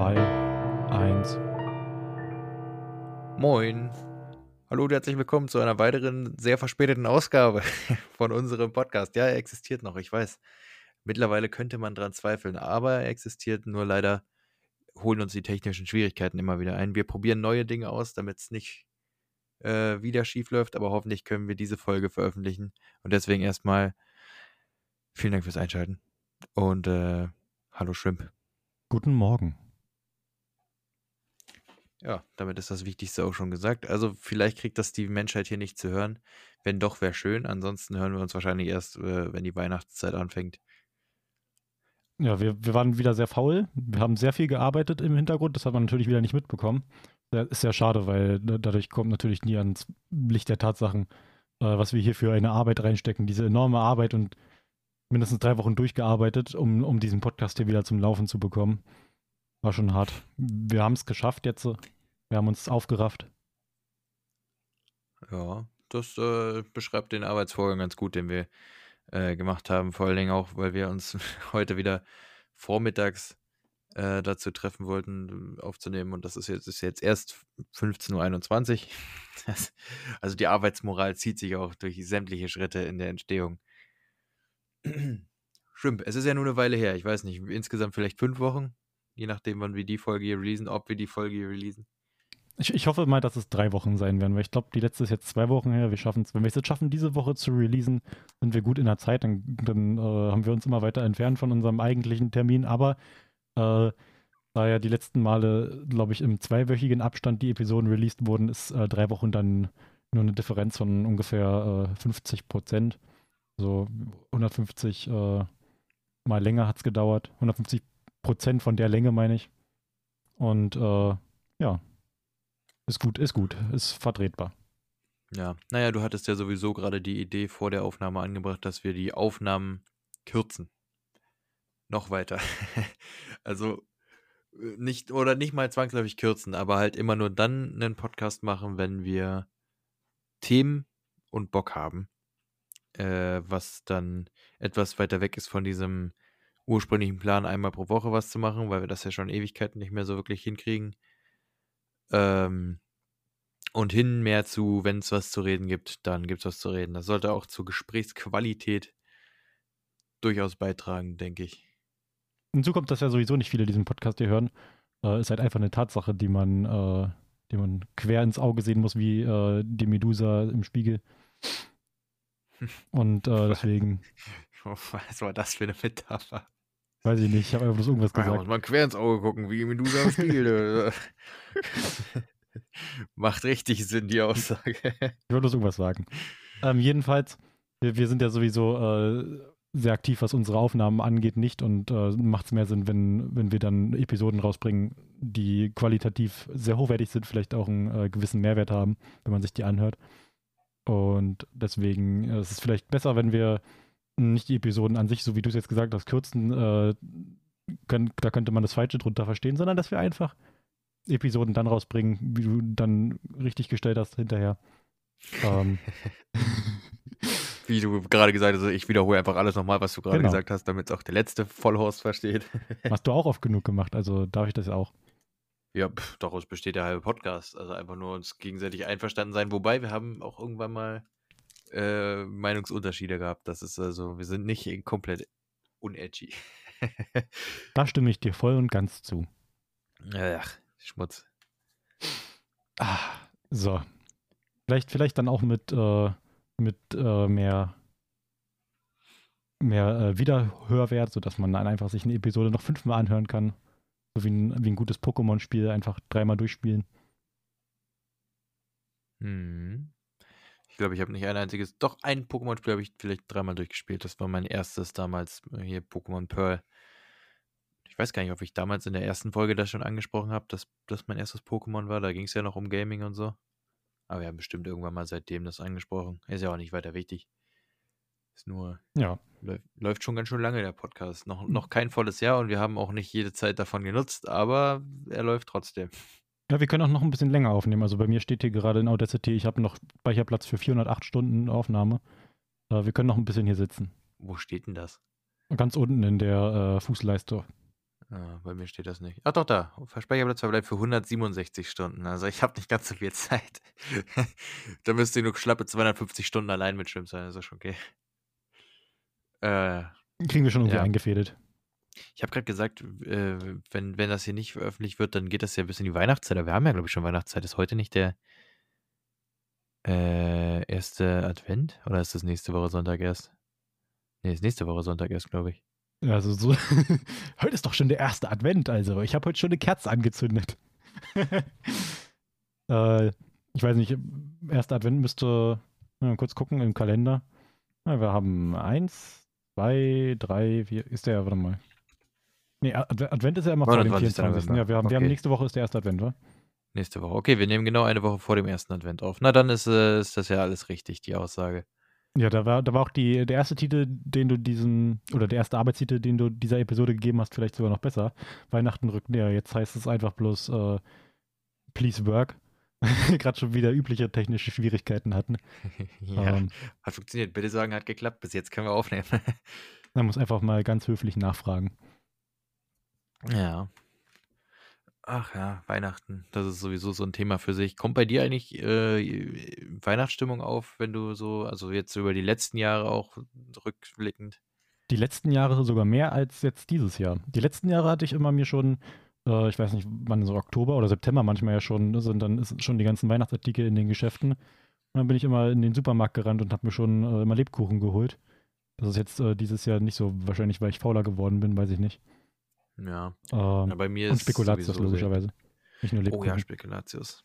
2, 1. Moin. Hallo und herzlich willkommen zu einer weiteren sehr verspäteten Ausgabe von unserem Podcast. Ja, er existiert noch, ich weiß. Mittlerweile könnte man dran zweifeln, aber er existiert, nur leider holen uns die technischen Schwierigkeiten immer wieder ein. Wir probieren neue Dinge aus, damit es nicht äh, wieder schief läuft, aber hoffentlich können wir diese Folge veröffentlichen. Und deswegen erstmal vielen Dank fürs Einschalten. Und äh, hallo Shrimp. Guten Morgen. Ja, damit ist das Wichtigste auch schon gesagt. Also vielleicht kriegt das die Menschheit hier nicht zu hören. Wenn doch, wäre schön. Ansonsten hören wir uns wahrscheinlich erst, äh, wenn die Weihnachtszeit anfängt. Ja, wir, wir waren wieder sehr faul. Wir haben sehr viel gearbeitet im Hintergrund. Das hat man natürlich wieder nicht mitbekommen. Das ist sehr schade, weil dadurch kommt natürlich nie ans Licht der Tatsachen, äh, was wir hier für eine Arbeit reinstecken. Diese enorme Arbeit und mindestens drei Wochen durchgearbeitet, um, um diesen Podcast hier wieder zum Laufen zu bekommen. War schon hart. Wir haben es geschafft jetzt. Wir haben uns aufgerafft. Ja, das äh, beschreibt den Arbeitsvorgang ganz gut, den wir äh, gemacht haben. Vor allen Dingen auch, weil wir uns heute wieder vormittags äh, dazu treffen wollten, aufzunehmen. Und das ist jetzt, ist jetzt erst 15.21 Uhr. also die Arbeitsmoral zieht sich auch durch sämtliche Schritte in der Entstehung. Schrimp, es ist ja nur eine Weile her. Ich weiß nicht, insgesamt vielleicht fünf Wochen, je nachdem, wann wir die Folge hier releasen, ob wir die Folge hier releasen. Ich, ich hoffe mal, dass es drei Wochen sein werden, weil ich glaube, die letzte ist jetzt zwei Wochen her. Wir schaffen es, wenn wir es jetzt schaffen, diese Woche zu releasen, sind wir gut in der Zeit. Dann, dann äh, haben wir uns immer weiter entfernt von unserem eigentlichen Termin. Aber äh, da ja die letzten Male, glaube ich, im zweiwöchigen Abstand die Episoden released wurden, ist äh, drei Wochen dann nur eine Differenz von ungefähr 50 äh, Prozent. So 150 äh, mal länger hat es gedauert. 150 Prozent von der Länge, meine ich. Und äh, ja, ist gut, ist gut, ist vertretbar. Ja, naja, du hattest ja sowieso gerade die Idee vor der Aufnahme angebracht, dass wir die Aufnahmen kürzen. Noch weiter. also äh, nicht oder nicht mal zwangsläufig kürzen, aber halt immer nur dann einen Podcast machen, wenn wir Themen und Bock haben äh, was dann etwas weiter weg ist von diesem ursprünglichen Plan, einmal pro Woche was zu machen, weil wir das ja schon Ewigkeiten nicht mehr so wirklich hinkriegen. Ähm, und hin mehr zu, wenn es was zu reden gibt, dann gibt es was zu reden. Das sollte auch zur Gesprächsqualität durchaus beitragen, denke ich. Hinzu kommt, dass ja sowieso nicht viele diesen Podcast hier hören. Äh, ist halt einfach eine Tatsache, die man, äh, die man quer ins Auge sehen muss, wie äh, die Medusa im Spiegel. Und äh, deswegen. Was war das für eine Metapher? Weiß ich nicht, ich habe einfach bloß irgendwas gesagt. Ja, muss man quer ins Auge gucken, wie Medusa am Spiegel. Macht richtig Sinn, die Aussage. ich wollte bloß irgendwas sagen. Ähm, jedenfalls, wir, wir, sind ja sowieso äh, sehr aktiv, was unsere Aufnahmen angeht, nicht und äh, macht es mehr Sinn, wenn, wenn wir dann Episoden rausbringen, die qualitativ sehr hochwertig sind, vielleicht auch einen äh, gewissen Mehrwert haben, wenn man sich die anhört. Und deswegen äh, ist es vielleicht besser, wenn wir nicht die Episoden an sich, so wie du es jetzt gesagt hast, kürzen. Äh, können, da könnte man das Falsche drunter verstehen, sondern dass wir einfach Episoden dann rausbringen, wie du dann richtig gestellt hast hinterher. Ähm. wie du gerade gesagt hast, ich wiederhole einfach alles nochmal, was du gerade genau. gesagt hast, damit es auch der letzte Vollhorst versteht. Hast du auch oft genug gemacht, also darf ich das auch. Ja, pf, daraus besteht der halbe Podcast. Also einfach nur uns gegenseitig einverstanden sein. Wobei wir haben auch irgendwann mal äh, Meinungsunterschiede gehabt. Das ist also, wir sind nicht komplett unedgy. da stimme ich dir voll und ganz zu. Ach, Schmutz. Ah, so. Vielleicht, vielleicht dann auch mit, äh, mit äh, mehr, mehr äh, Wiederhörwert, sodass man dann einfach sich eine Episode noch fünfmal anhören kann. So wie ein, wie ein gutes Pokémon-Spiel, einfach dreimal durchspielen. Hm. Ich glaube, ich habe nicht ein einziges, doch ein Pokémon-Spiel habe ich vielleicht dreimal durchgespielt. Das war mein erstes damals, äh, hier Pokémon Pearl. Ich weiß gar nicht, ob ich damals in der ersten Folge das schon angesprochen habe, dass das mein erstes Pokémon war. Da ging es ja noch um Gaming und so. Aber wir haben bestimmt irgendwann mal seitdem das angesprochen. Ist ja auch nicht weiter wichtig. Ist nur, ja. läuft schon ganz schön lange der Podcast. Noch, noch kein volles Jahr und wir haben auch nicht jede Zeit davon genutzt, aber er läuft trotzdem. Ja, wir können auch noch ein bisschen länger aufnehmen. Also bei mir steht hier gerade in Audacity, ich habe noch Speicherplatz für 408 Stunden Aufnahme. Äh, wir können noch ein bisschen hier sitzen. Wo steht denn das? Ganz unten in der äh, Fußleiste. Ah, bei mir steht das nicht. Ach doch, da. Speicherplatzverbleib für 167 Stunden. Also ich habe nicht ganz so viel Zeit. da müsste ich nur schlappe 250 Stunden allein mit Schwimmen sein. Das ist schon okay. Äh, Kriegen wir schon irgendwie ja. eingefädelt. Ich habe gerade gesagt, äh, wenn, wenn das hier nicht veröffentlicht wird, dann geht das ja bis in die Weihnachtszeit. Aber wir haben ja, glaube ich, schon Weihnachtszeit. Ist heute nicht der äh, erste Advent? Oder ist das nächste Woche Sonntag erst? Nee, ist nächste Woche Sonntag erst, glaube ich. Also so, heute ist doch schon der erste Advent, also ich habe heute schon eine Kerze angezündet. äh, ich weiß nicht, erster Advent müsste, mal kurz gucken im Kalender. Ja, wir haben eins, zwei, drei, vier, ist der, warte mal. Nee, Advent ist ja immer vor dem 24. Ja, wir haben, okay. wir haben nächste Woche ist der erste Advent, oder? Nächste Woche. Okay, wir nehmen genau eine Woche vor dem ersten Advent auf. Na, dann ist, äh, ist das ja alles richtig, die Aussage. Ja, da war, da war auch die, der erste Titel, den du diesen, oder der erste Arbeitstitel, den du dieser Episode gegeben hast, vielleicht sogar noch besser. Weihnachten rückt näher. Jetzt heißt es einfach bloß äh, Please Work. Gerade schon wieder übliche technische Schwierigkeiten hatten. ja, ähm, hat funktioniert. Bitte sagen, hat geklappt. Bis jetzt können wir aufnehmen. Man muss einfach mal ganz höflich nachfragen. Ja. Ach ja, Weihnachten, das ist sowieso so ein Thema für sich. Kommt bei dir eigentlich äh, Weihnachtsstimmung auf, wenn du so, also jetzt über die letzten Jahre auch rückblickend? Die letzten Jahre sogar mehr als jetzt dieses Jahr. Die letzten Jahre hatte ich immer mir schon, äh, ich weiß nicht, wann so Oktober oder September manchmal ja schon, ne, sind dann ist schon die ganzen Weihnachtsartikel in den Geschäften. Und dann bin ich immer in den Supermarkt gerannt und habe mir schon äh, immer Lebkuchen geholt. Das ist jetzt äh, dieses Jahr nicht so, wahrscheinlich weil ich fauler geworden bin, weiß ich nicht. Ja. Ähm, ja bei mir und Spekulatius logischerweise. Nicht nur Lebkuchen. Oh ja, Spekulatius.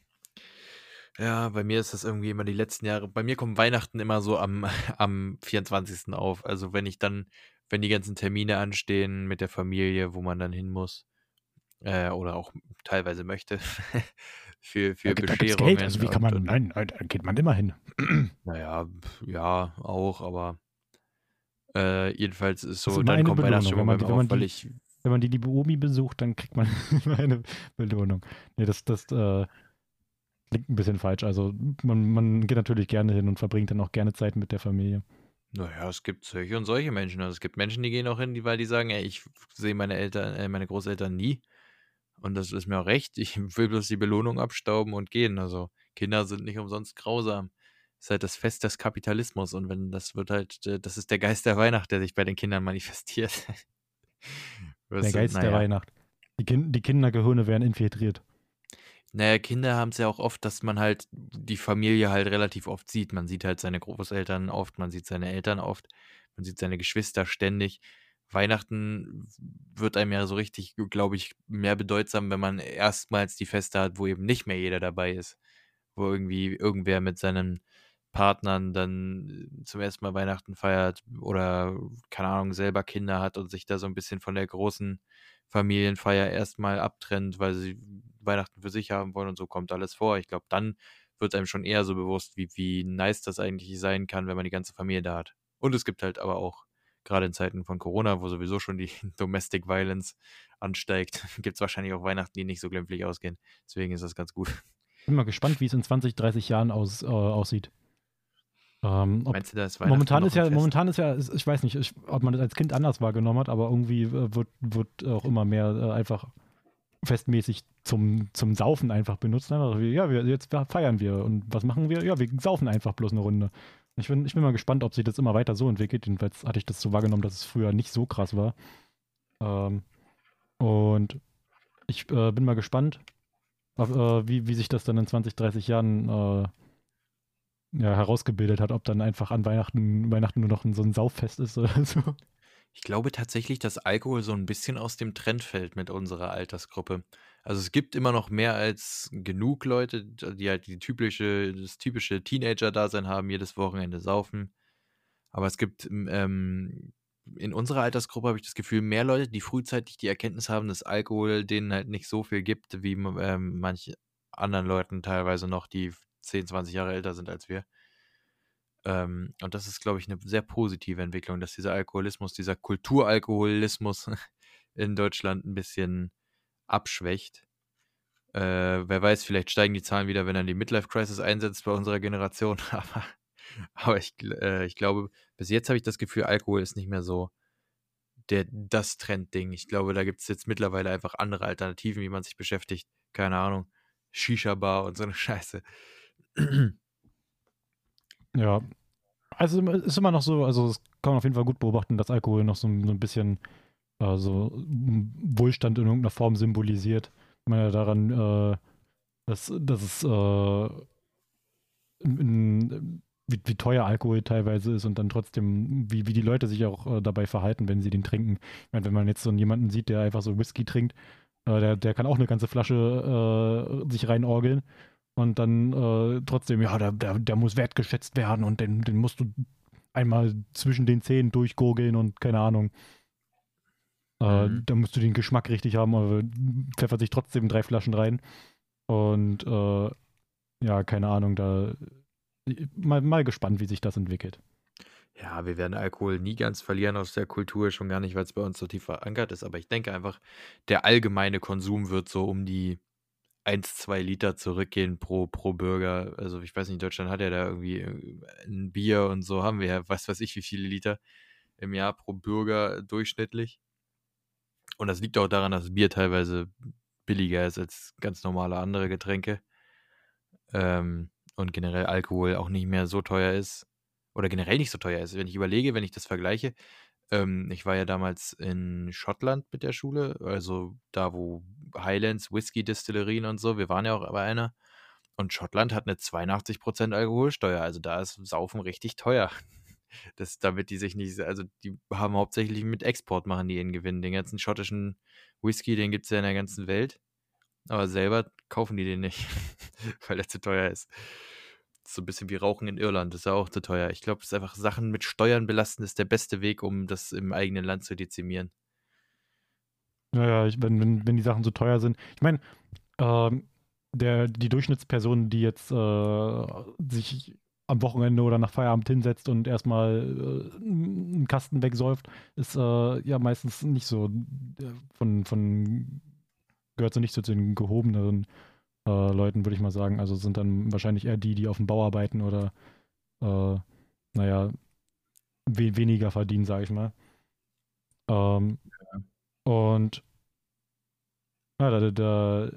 Ja, bei mir ist das irgendwie immer die letzten Jahre. Bei mir kommen Weihnachten immer so am, am 24. auf. Also wenn ich dann, wenn die ganzen Termine anstehen mit der Familie, wo man dann hin muss. Äh, oder auch teilweise möchte. für, für da, Bescherungen. Da Geld, also wie kann man, und, nein, da geht man immer hin. naja, ja, auch, aber äh, jedenfalls ist so, ist dann kommt Weihnachtsstimmung bei mir auf, weil ich wenn man die liebe Omi besucht, dann kriegt man eine Belohnung. Nee, das, das äh, klingt ein bisschen falsch. Also man, man geht natürlich gerne hin und verbringt dann auch gerne Zeit mit der Familie. Naja, es gibt solche und solche Menschen. Also es gibt Menschen, die gehen auch hin, weil die sagen, ey, ich sehe meine Eltern, äh, meine Großeltern nie. Und das ist mir auch recht. Ich will bloß die Belohnung abstauben und gehen. Also Kinder sind nicht umsonst grausam. Das ist halt das Fest des Kapitalismus. Und wenn das wird halt, äh, das ist der Geist der Weihnacht, der sich bei den Kindern manifestiert. Der Geist naja. der Weihnacht. Die, kind, die Kindergehirne werden infiltriert. Naja, Kinder haben es ja auch oft, dass man halt die Familie halt relativ oft sieht. Man sieht halt seine Großeltern oft, man sieht seine Eltern oft, man sieht seine Geschwister ständig. Weihnachten wird einem ja so richtig, glaube ich, mehr bedeutsam, wenn man erstmals die Feste hat, wo eben nicht mehr jeder dabei ist. Wo irgendwie irgendwer mit seinen Partnern dann zum ersten Mal Weihnachten feiert oder, keine Ahnung, selber Kinder hat und sich da so ein bisschen von der großen Familienfeier erstmal abtrennt, weil sie Weihnachten für sich haben wollen und so kommt alles vor. Ich glaube, dann wird einem schon eher so bewusst, wie, wie nice das eigentlich sein kann, wenn man die ganze Familie da hat. Und es gibt halt aber auch, gerade in Zeiten von Corona, wo sowieso schon die Domestic Violence ansteigt, gibt es wahrscheinlich auch Weihnachten, die nicht so glimpflich ausgehen. Deswegen ist das ganz gut. Bin mal gespannt, wie es in 20, 30 Jahren aus, äh, aussieht. Ähm, Meinst du, das momentan ist ja, momentan ist ja, ich weiß nicht, ich, ob man das als Kind anders wahrgenommen hat, aber irgendwie äh, wird, wird auch immer mehr äh, einfach festmäßig zum, zum Saufen einfach benutzt. Einfach wie, ja, wir, jetzt feiern wir. Und was machen wir? Ja, wir saufen einfach bloß eine Runde. Ich bin, ich bin mal gespannt, ob sich das immer weiter so entwickelt. Jedenfalls hatte ich das so wahrgenommen, dass es früher nicht so krass war. Ähm, und ich äh, bin mal gespannt, auf, äh, wie, wie sich das dann in 20, 30 Jahren äh, ja, herausgebildet hat, ob dann einfach an Weihnachten, Weihnachten nur noch so ein Sauffest ist oder so. Ich glaube tatsächlich, dass Alkohol so ein bisschen aus dem Trend fällt mit unserer Altersgruppe. Also es gibt immer noch mehr als genug Leute, die halt die typische, das typische Teenager-Dasein haben, jedes Wochenende saufen. Aber es gibt ähm, in unserer Altersgruppe habe ich das Gefühl, mehr Leute, die frühzeitig die Erkenntnis haben, dass Alkohol denen halt nicht so viel gibt, wie ähm, manche anderen Leuten teilweise noch, die 10, 20 Jahre älter sind als wir. Ähm, und das ist, glaube ich, eine sehr positive Entwicklung, dass dieser Alkoholismus, dieser Kulturalkoholismus in Deutschland ein bisschen abschwächt. Äh, wer weiß, vielleicht steigen die Zahlen wieder, wenn dann die Midlife-Crisis einsetzt bei unserer Generation. aber, aber ich, äh, ich glaube, bis jetzt habe ich das Gefühl, Alkohol ist nicht mehr so der, das Trendding. Ich glaube, da gibt es jetzt mittlerweile einfach andere Alternativen, wie man sich beschäftigt. Keine Ahnung. Shisha-Bar und so eine Scheiße. Ja. Also ist immer noch so, also es kann man auf jeden Fall gut beobachten, dass Alkohol noch so, ein bisschen äh, so Wohlstand in irgendeiner Form symbolisiert. Ich meine daran, äh, dass, dass es äh, in, wie, wie, teuer Alkohol teilweise ist und dann trotzdem, wie, wie die Leute sich auch äh, dabei verhalten, wenn sie den trinken. Ich meine, wenn man jetzt so jemanden sieht, der einfach so Whisky trinkt, äh, der, der kann auch eine ganze Flasche äh, sich reinorgeln und dann äh, trotzdem, ja, der, der, der muss wertgeschätzt werden und den, den musst du einmal zwischen den Zähnen durchgurgeln und keine Ahnung. Äh, mhm. Da musst du den Geschmack richtig haben, aber pfeffert sich trotzdem drei Flaschen rein. Und äh, ja, keine Ahnung, da mal, mal gespannt, wie sich das entwickelt. Ja, wir werden Alkohol nie ganz verlieren aus der Kultur, schon gar nicht, weil es bei uns so tief verankert ist. Aber ich denke einfach, der allgemeine Konsum wird so um die 1, 2 Liter zurückgehen pro, pro Bürger. Also ich weiß nicht, Deutschland hat ja da irgendwie äh, ein Bier und so haben wir ja, was weiß ich, wie viele Liter im Jahr pro Bürger durchschnittlich. Und das liegt auch daran, dass Bier teilweise billiger ist als ganz normale andere Getränke. Ähm, und generell Alkohol auch nicht mehr so teuer ist. Oder generell nicht so teuer ist. Wenn ich überlege, wenn ich das vergleiche, ähm, ich war ja damals in Schottland mit der Schule, also da, wo Highlands, Whisky-Distillerien und so, wir waren ja auch bei einer. Und Schottland hat eine 82% Alkoholsteuer, also da ist Saufen richtig teuer. Das, damit die sich nicht, also die haben hauptsächlich mit Export machen die ihren Gewinn. Den ganzen schottischen Whisky, den gibt es ja in der ganzen Welt. Aber selber kaufen die den nicht, weil er zu teuer ist. So ein bisschen wie Rauchen in Irland, das ist ja auch zu teuer. Ich glaube, es ist einfach Sachen mit Steuern belasten, ist der beste Weg, um das im eigenen Land zu dezimieren. Naja, ich, wenn, wenn, wenn die Sachen so teuer sind. Ich meine, ähm, die Durchschnittsperson, die jetzt äh, sich am Wochenende oder nach Feierabend hinsetzt und erstmal äh, einen Kasten wegsäuft, ist äh, ja meistens nicht so äh, von, von gehört so nicht so zu den gehobenen äh, Leuten, würde ich mal sagen. Also sind dann wahrscheinlich eher die, die auf dem Bau arbeiten oder, äh, naja, we weniger verdienen, sage ich mal. Ähm, ja. Und ja, da, da,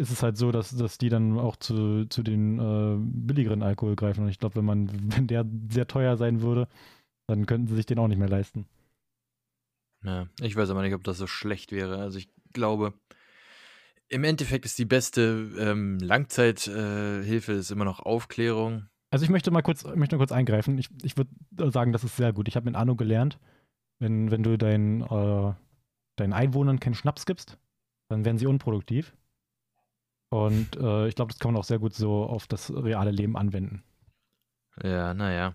ist es halt so, dass, dass die dann auch zu, zu den äh, billigeren Alkohol greifen. Und ich glaube, wenn man, wenn der sehr teuer sein würde, dann könnten sie sich den auch nicht mehr leisten. Ja, ich weiß aber nicht, ob das so schlecht wäre. Also ich glaube, im Endeffekt ist die beste ähm, Langzeithilfe äh, immer noch Aufklärung. Also ich möchte mal kurz, möchte mal kurz eingreifen. Ich, ich würde sagen, das ist sehr gut. Ich habe in Anno gelernt, wenn, wenn du dein, äh, deinen Einwohnern keinen Schnaps gibst, dann werden sie unproduktiv. Und äh, ich glaube, das kann man auch sehr gut so auf das reale Leben anwenden. Ja, naja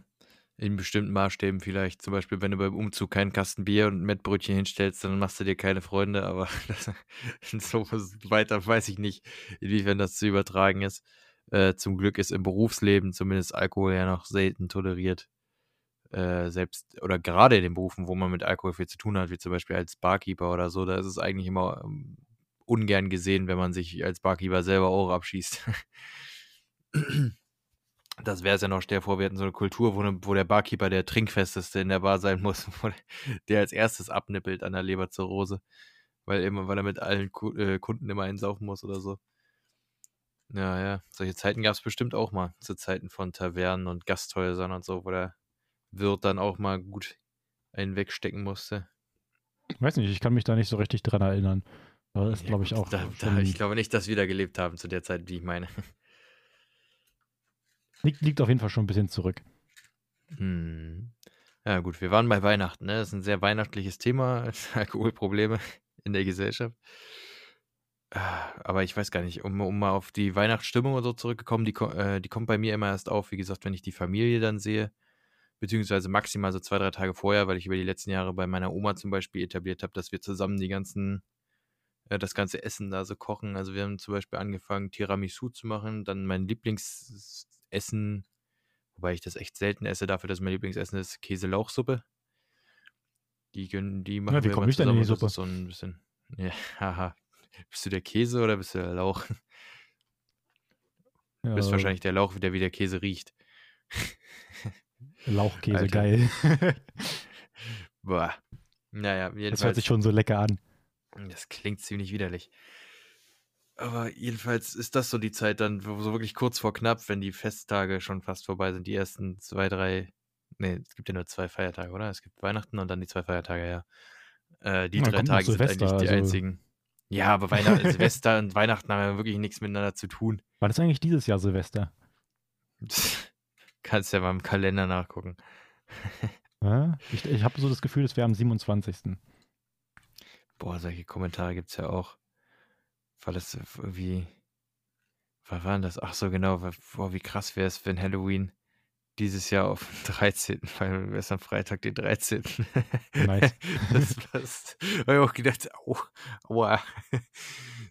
in bestimmten Maßstäben vielleicht. Zum Beispiel, wenn du beim Umzug keinen Kasten Bier und Mettbrötchen hinstellst, dann machst du dir keine Freunde, aber so weiter weiß ich nicht, inwiefern das zu übertragen ist. Äh, zum Glück ist im Berufsleben zumindest Alkohol ja noch selten toleriert. Äh, selbst oder gerade in den Berufen, wo man mit Alkohol viel zu tun hat, wie zum Beispiel als Barkeeper oder so, da ist es eigentlich immer ähm, ungern gesehen, wenn man sich als Barkeeper selber auch abschießt. das wäre es ja noch, stell dir vor, wir hätten so eine Kultur, wo, ne, wo der Barkeeper der Trinkfesteste in der Bar sein muss, der als erstes abnippelt an der Leberzirrhose, weil, immer, weil er mit allen äh, Kunden immer einsaufen muss oder so. Ja, ja, solche Zeiten gab es bestimmt auch mal, zu Zeiten von Tavernen und Gasthäusern und so, wo der Wirt dann auch mal gut einen wegstecken musste. Ich weiß nicht, ich kann mich da nicht so richtig dran erinnern. Das ist, ja, glaube ich, auch. Da, da, ich glaube nicht, dass wir da gelebt haben zu der Zeit, die ich meine. Liegt, liegt auf jeden Fall schon ein bisschen zurück. Hm. Ja, gut, wir waren bei Weihnachten. Ne? Das ist ein sehr weihnachtliches Thema, Alkoholprobleme in der Gesellschaft. Aber ich weiß gar nicht, um, um mal auf die Weihnachtsstimmung und so zurückgekommen, die, äh, die kommt bei mir immer erst auf, wie gesagt, wenn ich die Familie dann sehe, beziehungsweise maximal so zwei, drei Tage vorher, weil ich über die letzten Jahre bei meiner Oma zum Beispiel etabliert habe, dass wir zusammen die ganzen, äh, das ganze Essen da so kochen. Also wir haben zum Beispiel angefangen, Tiramisu zu machen, dann mein Lieblings Essen, wobei ich das echt selten esse, dafür, dass mein Lieblingsessen ist, Käse-Lauchsuppe. Die, die machen ja, wie komme ich denn in die Suppe? So ein bisschen, ja, haha. Bist du der Käse oder bist du der Lauch? Ja. Du bist wahrscheinlich der Lauch, der wie der Käse riecht. Lauchkäse, geil. Boah. Naja, Das hört jedenfalls. sich schon so lecker an. Das klingt ziemlich widerlich. Aber jedenfalls ist das so die Zeit dann, wo so wirklich kurz vor knapp, wenn die Festtage schon fast vorbei sind, die ersten zwei, drei, nee, es gibt ja nur zwei Feiertage, oder? Es gibt Weihnachten und dann die zwei Feiertage, ja. Äh, die Ja, drei Tage sind eigentlich die also- einzigen. Ja, aber Weihnachten, Silvester und Weihnachten haben ja wirklich nichts miteinander zu tun. War das eigentlich dieses Jahr Silvester? Kannst ja mal im Kalender nachgucken. Ja? Ich, ich habe so das Gefühl, es wäre am 27. Boah, solche Kommentare gibt es ja auch. Weil es irgendwie. Was war denn das? Ach so, genau. Boah, wie krass wäre es, wenn Halloween dieses Jahr auf den 13. weil wir am Freitag den 13. Nice. das das habe ich auch gedacht, au, aua.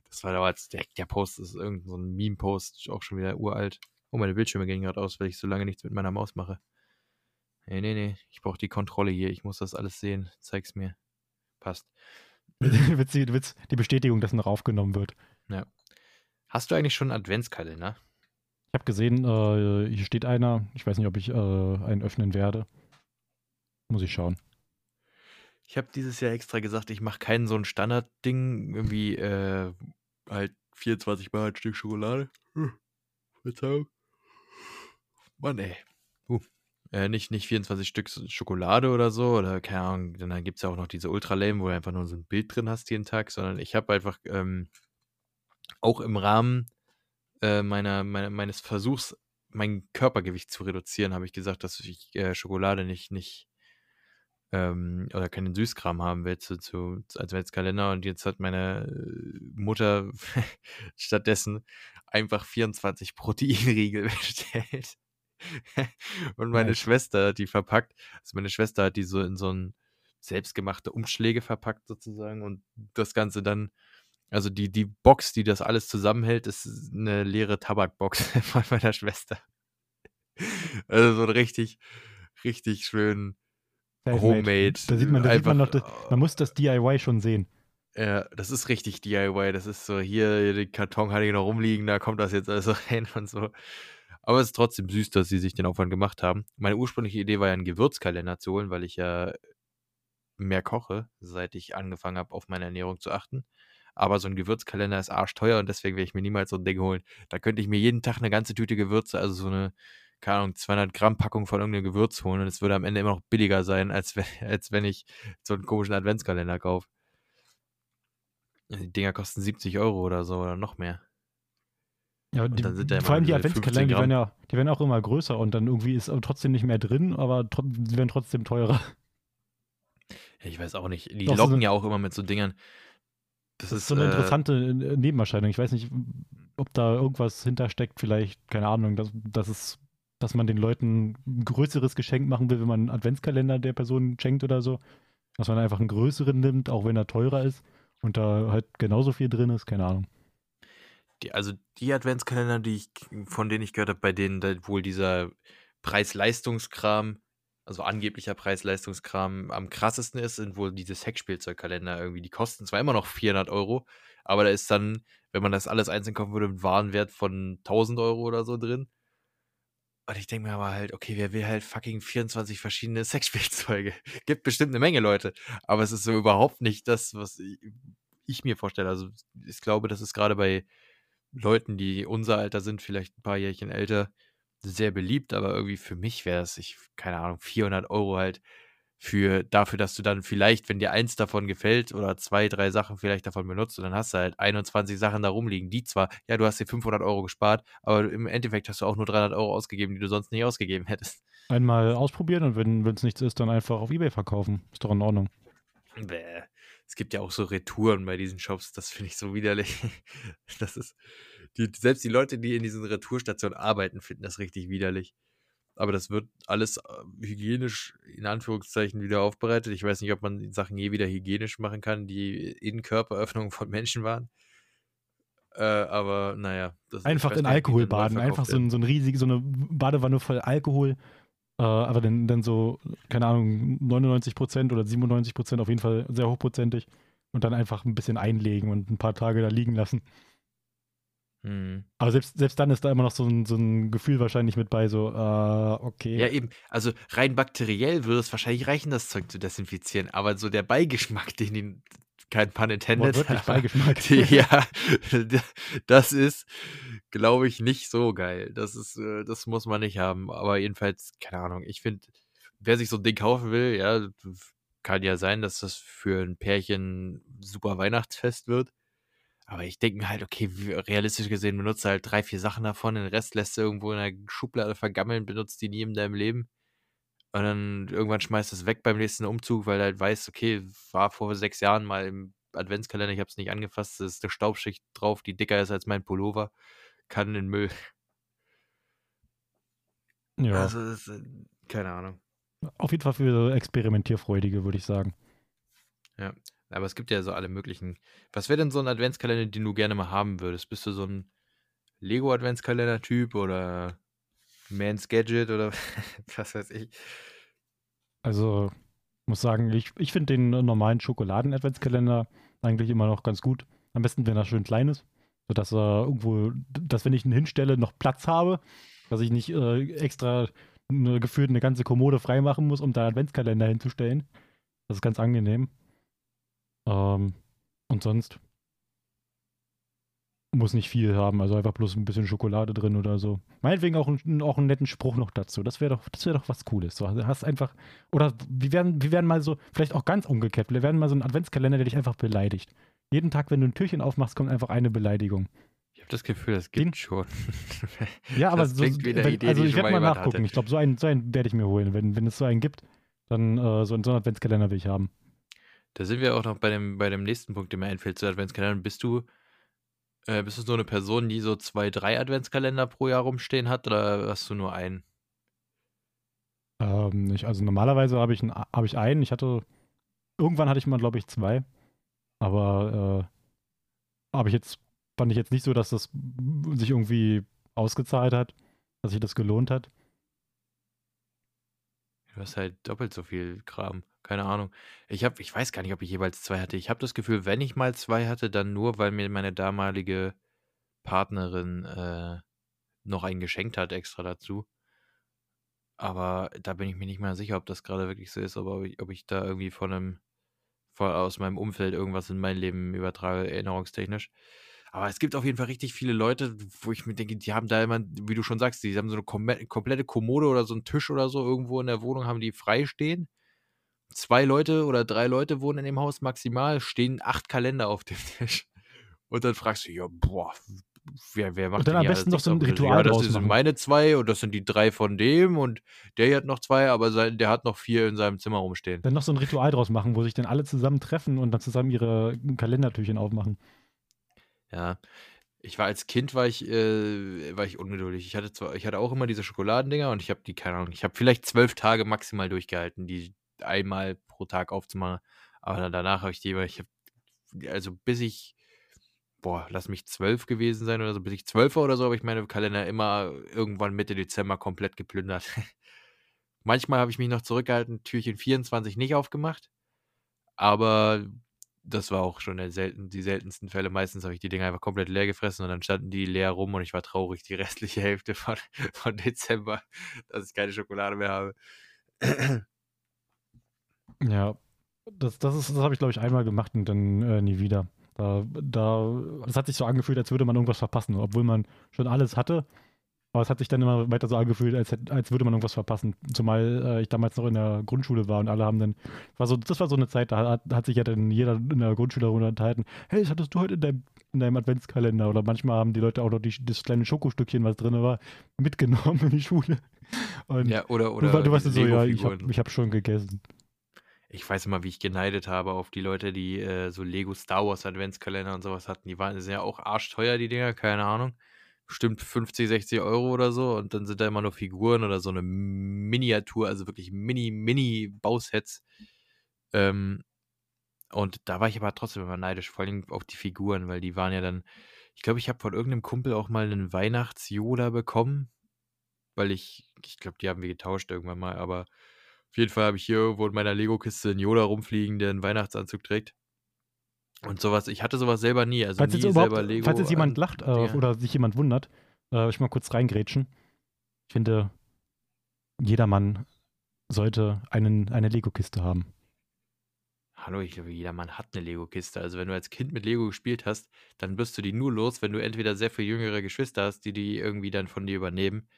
Das war damals, der, der Post ist irgendein so ein Meme-Post, auch schon wieder uralt. Oh, meine Bildschirme gehen gerade aus, weil ich so lange nichts mit meiner Maus mache. Nee, nee, nee. Ich brauche die Kontrolle hier. Ich muss das alles sehen. Zeig's mir. Passt. Willst, die Bestätigung, dass noch aufgenommen wird. Hast du eigentlich schon einen Adventskalender? Ich habe gesehen, äh, hier steht einer. Ich weiß nicht, ob ich äh, einen öffnen werde. Muss ich schauen. Ich habe dieses Jahr extra gesagt, ich mache keinen so ein Standardding, irgendwie äh, halt 24 Mal ein Stück Schokolade. Hm, Verzeihung. Mann, ey. Uh. Äh, nicht, nicht 24 Stück Schokolade oder so, oder keine Ahnung, dann gibt es ja auch noch diese Ultra Lame, wo du einfach nur so ein Bild drin hast jeden Tag, sondern ich habe einfach ähm, auch im Rahmen äh, meiner, meiner, meines Versuchs, mein Körpergewicht zu reduzieren, habe ich gesagt, dass ich äh, Schokolade nicht, nicht ähm, oder keinen Süßkram haben will zu, zu, als Adventskalender. Und jetzt hat meine äh, Mutter stattdessen einfach 24 Proteinriegel bestellt. Und meine Nice. Schwester hat die verpackt. Also meine Schwester hat die so in so ein selbstgemachte Umschläge verpackt sozusagen und das Ganze dann, also die, die Box, die das alles zusammenhält, ist eine leere Tabakbox von meiner Schwester. Also so ein richtig, richtig schön. Homemade. Da sieht man, da sieht man noch, einfach, das, man muss das DIY schon sehen. Ja, das ist richtig DIY. Das ist so, hier, den Karton hatte ich noch rumliegen, da kommt das jetzt also rein und so. Aber es ist trotzdem süß, dass sie sich den Aufwand gemacht haben. Meine ursprüngliche Idee war ja, einen Gewürzkalender zu holen, weil ich ja mehr koche, seit ich angefangen habe, auf meine Ernährung zu achten. Aber so ein Gewürzkalender ist arschteuer und deswegen werde ich mir niemals so ein Ding holen. Da könnte ich mir jeden Tag eine ganze Tüte Gewürze, also so eine, keine Ahnung, 200 Gramm Packung von irgendeinem Gewürz holen und es würde am Ende immer noch billiger sein, als wenn, als wenn ich so einen komischen Adventskalender kaufe. Die Dinger kosten 70 Euro oder so oder noch mehr. Ja, die, dann sind da vor allem die diese 15 Adventskalender, die werden, ja, die werden auch immer größer und dann irgendwie ist trotzdem nicht mehr drin, aber sie werden trotzdem teurer. Ja, ich weiß auch nicht. Die Doch, so locken eine- ja auch immer mit so Dingern. Das, Das ist so eine äh, interessante äh, Nebenerscheinung. Ich weiß nicht, ob da irgendwas hintersteckt, vielleicht, keine Ahnung, dass, dass, es, dass man den Leuten ein größeres Geschenk machen will, wenn man einen Adventskalender der Person schenkt oder so. Dass man einfach einen größeren nimmt, auch wenn er teurer ist und da halt genauso viel drin ist, keine Ahnung. Die, also die Adventskalender, die ich, von denen ich gehört habe, bei denen wohl dieser Preis-Leistungskram, also angeblicher Preis-Leistungskram am krassesten ist, sind wohl diese Sexspielzeugkalender irgendwie. Die kosten zwar immer noch 400 Euro, aber da ist dann, wenn man das alles einzeln kaufen würde, ein Warenwert von 1000 Euro oder so drin. Und ich denke mir aber halt, okay, wer will halt fucking 24 verschiedene Sexspielzeuge? Gibt bestimmt eine Menge Leute, aber es ist so überhaupt nicht das, was ich, ich mir vorstelle. Also ich glaube, das ist gerade bei Leuten, die unser Alter sind, vielleicht ein paar Jährchen älter, sehr beliebt, aber irgendwie für mich wäre es, ich, keine Ahnung, 400 Euro halt für dafür, dass du dann vielleicht, wenn dir eins davon gefällt oder zwei, drei Sachen vielleicht davon benutzt und dann hast du halt 21 Sachen da rumliegen, die zwar, ja, du hast dir 500 Euro gespart, aber im Endeffekt hast du auch nur 300 Euro ausgegeben, die du sonst nicht ausgegeben hättest. Einmal ausprobieren und wenn es nichts ist, dann einfach auf Ebay verkaufen. Ist doch in Ordnung. Bäh. Es gibt ja auch so Retouren bei diesen Shops, das finde ich so widerlich. Das ist, die, selbst die Leute, die in diesen Retourstationen arbeiten, finden das richtig widerlich. Aber das wird alles äh, hygienisch in Anführungszeichen wieder aufbereitet. Ich weiß nicht, ob man die Sachen je wieder hygienisch machen kann, die in Körperöffnungen von Menschen waren. Äh, aber naja. Einfach in Alkohol baden. Einfach so ein, so ein riesig, so eine Badewanne voll Alkohol. Äh, aber dann, dann so, keine Ahnung, 99% oder 97% auf jeden Fall sehr hochprozentig. Und dann einfach ein bisschen einlegen und ein paar Tage da liegen lassen. Mhm. Aber selbst, selbst dann ist da immer noch so ein, so ein Gefühl wahrscheinlich mit bei, so, äh, okay. Ja, eben. Also rein bakteriell würde es wahrscheinlich reichen, das Zeug zu desinfizieren. Aber so der Beigeschmack, den die, kein Pun intended, Wortwörtlich Beigeschmack. ja, das ist, glaube ich, nicht so geil. Das ist, äh, das muss man nicht haben. Aber jedenfalls, keine Ahnung. Ich finde, wer sich so ein Ding kaufen will, ja, kann ja sein, dass das für ein Pärchen super Weihnachtsfest wird. Aber ich denke mir halt, okay, realistisch gesehen benutzt halt drei, vier Sachen davon, den Rest lässt du irgendwo in der Schublade vergammeln, benutzt die nie in deinem Leben. Und dann irgendwann schmeißt es weg beim nächsten Umzug, weil du halt weißt, okay, war vor sechs Jahren mal im Adventskalender, ich habe es nicht angefasst, es ist eine Staubschicht drauf, die dicker ist als mein Pullover, kann in den Müll. Ja, Also, das, ist, äh, keine Ahnung. auf jeden Fall für Experimentierfreudige, würde ich sagen. Ja, aber es gibt ja so alle möglichen. Was wäre denn so ein Adventskalender, den du gerne mal haben würdest? Bist du so ein Lego-Adventskalender-Typ oder Man's Gadget oder was weiß ich? Also, muss sagen, ich, ich finde den normalen Schokoladen-Adventskalender eigentlich immer noch ganz gut. Am besten, wenn er schön klein ist, sodass er irgendwo, dass wenn ich ihn hinstelle, noch Platz habe, dass ich nicht äh, extra eine, gefühlt eine ganze Kommode freimachen muss, um da einen Adventskalender hinzustellen. Das ist ganz angenehm. Ähm, und sonst muss nicht viel haben, also einfach bloß ein bisschen Schokolade drin oder so. Meinetwegen auch, ein, auch einen netten Spruch noch dazu. Das wäre doch, das wäre doch was Cooles. So, hast einfach, oder wir werden, wir werden mal so, vielleicht auch ganz umgekehrt, wir werden mal so einen Adventskalender, der dich einfach beleidigt. Jeden Tag, wenn du ein Türchen aufmachst, kommt einfach eine Beleidigung. Ich habe das Gefühl, das Den- gibt schon. Ja, aber Das so, wenn, Idee, also ich werde mal nachgucken. hatte. Ich glaube, so einen, so einen werde ich mir holen. Wenn, wenn es so einen gibt, dann äh, so, einen- so einen Adventskalender will ich haben. Da sind wir auch noch bei dem, bei dem nächsten Punkt, der mir einfällt zu Adventskalendern. Bist du, äh, bist du so eine Person, die so zwei, drei Adventskalender pro Jahr rumstehen hat oder hast du nur einen? Ähm, ich, also normalerweise habe ich, einen- habe ich einen. Ich hatte, irgendwann hatte ich mal, glaube ich, zwei. Aber äh, habe ich jetzt, fand ich jetzt nicht so, dass das sich irgendwie ausgezahlt hat, dass sich das gelohnt hat. Du hast halt doppelt so viel Kram. Keine Ahnung. Ich habe, ich weiß gar nicht, ob ich jeweils zwei hatte. Ich habe das Gefühl, wenn ich mal zwei hatte, dann nur, weil mir meine damalige Partnerin äh, noch einen geschenkt hat extra dazu. Aber da bin ich mir nicht mehr sicher, ob das gerade wirklich so ist, aber ob ich, ob ich da irgendwie von einem, von, aus meinem Umfeld irgendwas in mein Leben übertrage, erinnerungstechnisch. Aber es gibt auf jeden Fall richtig viele Leute, wo ich mir denke, die haben da immer, wie du schon sagst, die haben so eine komplette Kommode oder so einen Tisch oder so irgendwo in der Wohnung, haben die frei stehen. Zwei Leute oder drei Leute wohnen in dem Haus maximal, stehen acht Kalender auf dem Tisch. Und dann fragst du, ja, boah, wer, wer macht Und dann am besten noch so ein? Ritual Ja, das sind machen. meine zwei und das sind die drei von dem und der hier hat noch zwei, aber sein, der hat noch vier in seinem Zimmer rumstehen. Dann noch so ein Ritual draus machen, wo sich dann alle zusammen treffen und dann zusammen ihre Kalendertürchen aufmachen. Ja. Ich war als Kind war ich, äh, war ich ungeduldig. Ich hatte zwar, ich hatte auch immer diese Schokoladendinger und ich habe die, keine Ahnung, ich habe vielleicht zwölf Tage maximal durchgehalten, die einmal pro Tag aufzumachen. Aber danach habe ich die ich habe, also bis ich, boah, lass mich zwölf gewesen sein oder so, bis ich zwölf war oder so, habe ich meine Kalender immer irgendwann Mitte Dezember komplett geplündert. Manchmal habe ich mich noch zurückgehalten, Türchen 24 nicht aufgemacht. Aber das war auch schon selten, die seltensten Fälle. Meistens habe ich die Dinger einfach komplett leer gefressen und dann standen die leer rum und ich war traurig die restliche Hälfte von, von Dezember, dass ich keine Schokolade mehr habe. Ja, das, das, ist- das habe ich, glaube ich, einmal gemacht und dann äh, nie wieder. Da, da, das hat sich so angefühlt, als würde man irgendwas verpassen, obwohl man schon alles hatte. Aber es hat sich dann immer weiter so angefühlt, als, als würde man irgendwas verpassen. Zumal äh, ich damals noch in der Grundschule war und alle haben dann, war so, das war so eine Zeit, da hat, hat sich ja dann jeder in der Grundschule darüber unterhalten, hey, das hattest du heute in deinem, in deinem Adventskalender. Oder manchmal haben die Leute auch noch die, das kleine Schokostückchen, was drin war, mitgenommen in die Schule. Und Ja, oder, du, oder war- du warst so, ja, ich habe ich hab schon gegessen. Ich weiß immer, wie ich geneidet habe auf die Leute, die äh, so Lego Star Wars Adventskalender und sowas hatten. Die waren sind ja auch arschteuer, die Dinger, keine Ahnung. Bestimmt 50, 60 Euro oder so. Und dann sind da immer nur Figuren oder so eine Miniatur, also wirklich mini, mini Bausets. Ähm, und da war ich aber trotzdem immer neidisch, vor allem auf die Figuren, weil die waren ja dann. Ich glaube, ich habe von irgendeinem Kumpel auch mal einen Weihnachts-Yoda bekommen, weil ich, ich glaube, die haben wir getauscht irgendwann mal, aber auf jeden Fall habe ich hier irgendwo in meiner Lego-Kiste einen Yoda rumfliegen, der einen Weihnachtsanzug trägt. Und sowas, ich hatte sowas selber nie. Also falls, nie jetzt selber Lego. falls jetzt jemand an lacht äh, oder sich jemand wundert, äh, ich mal kurz reingrätschen. Ich finde, jedermann sollte einen, eine Lego-Kiste haben. Hallo, ich glaube, jeder Mann hat eine Lego-Kiste. Also wenn du als Kind mit Lego gespielt hast, dann wirst du die nur los, wenn du entweder sehr viel jüngere Geschwister hast, die die irgendwie dann von dir übernehmen.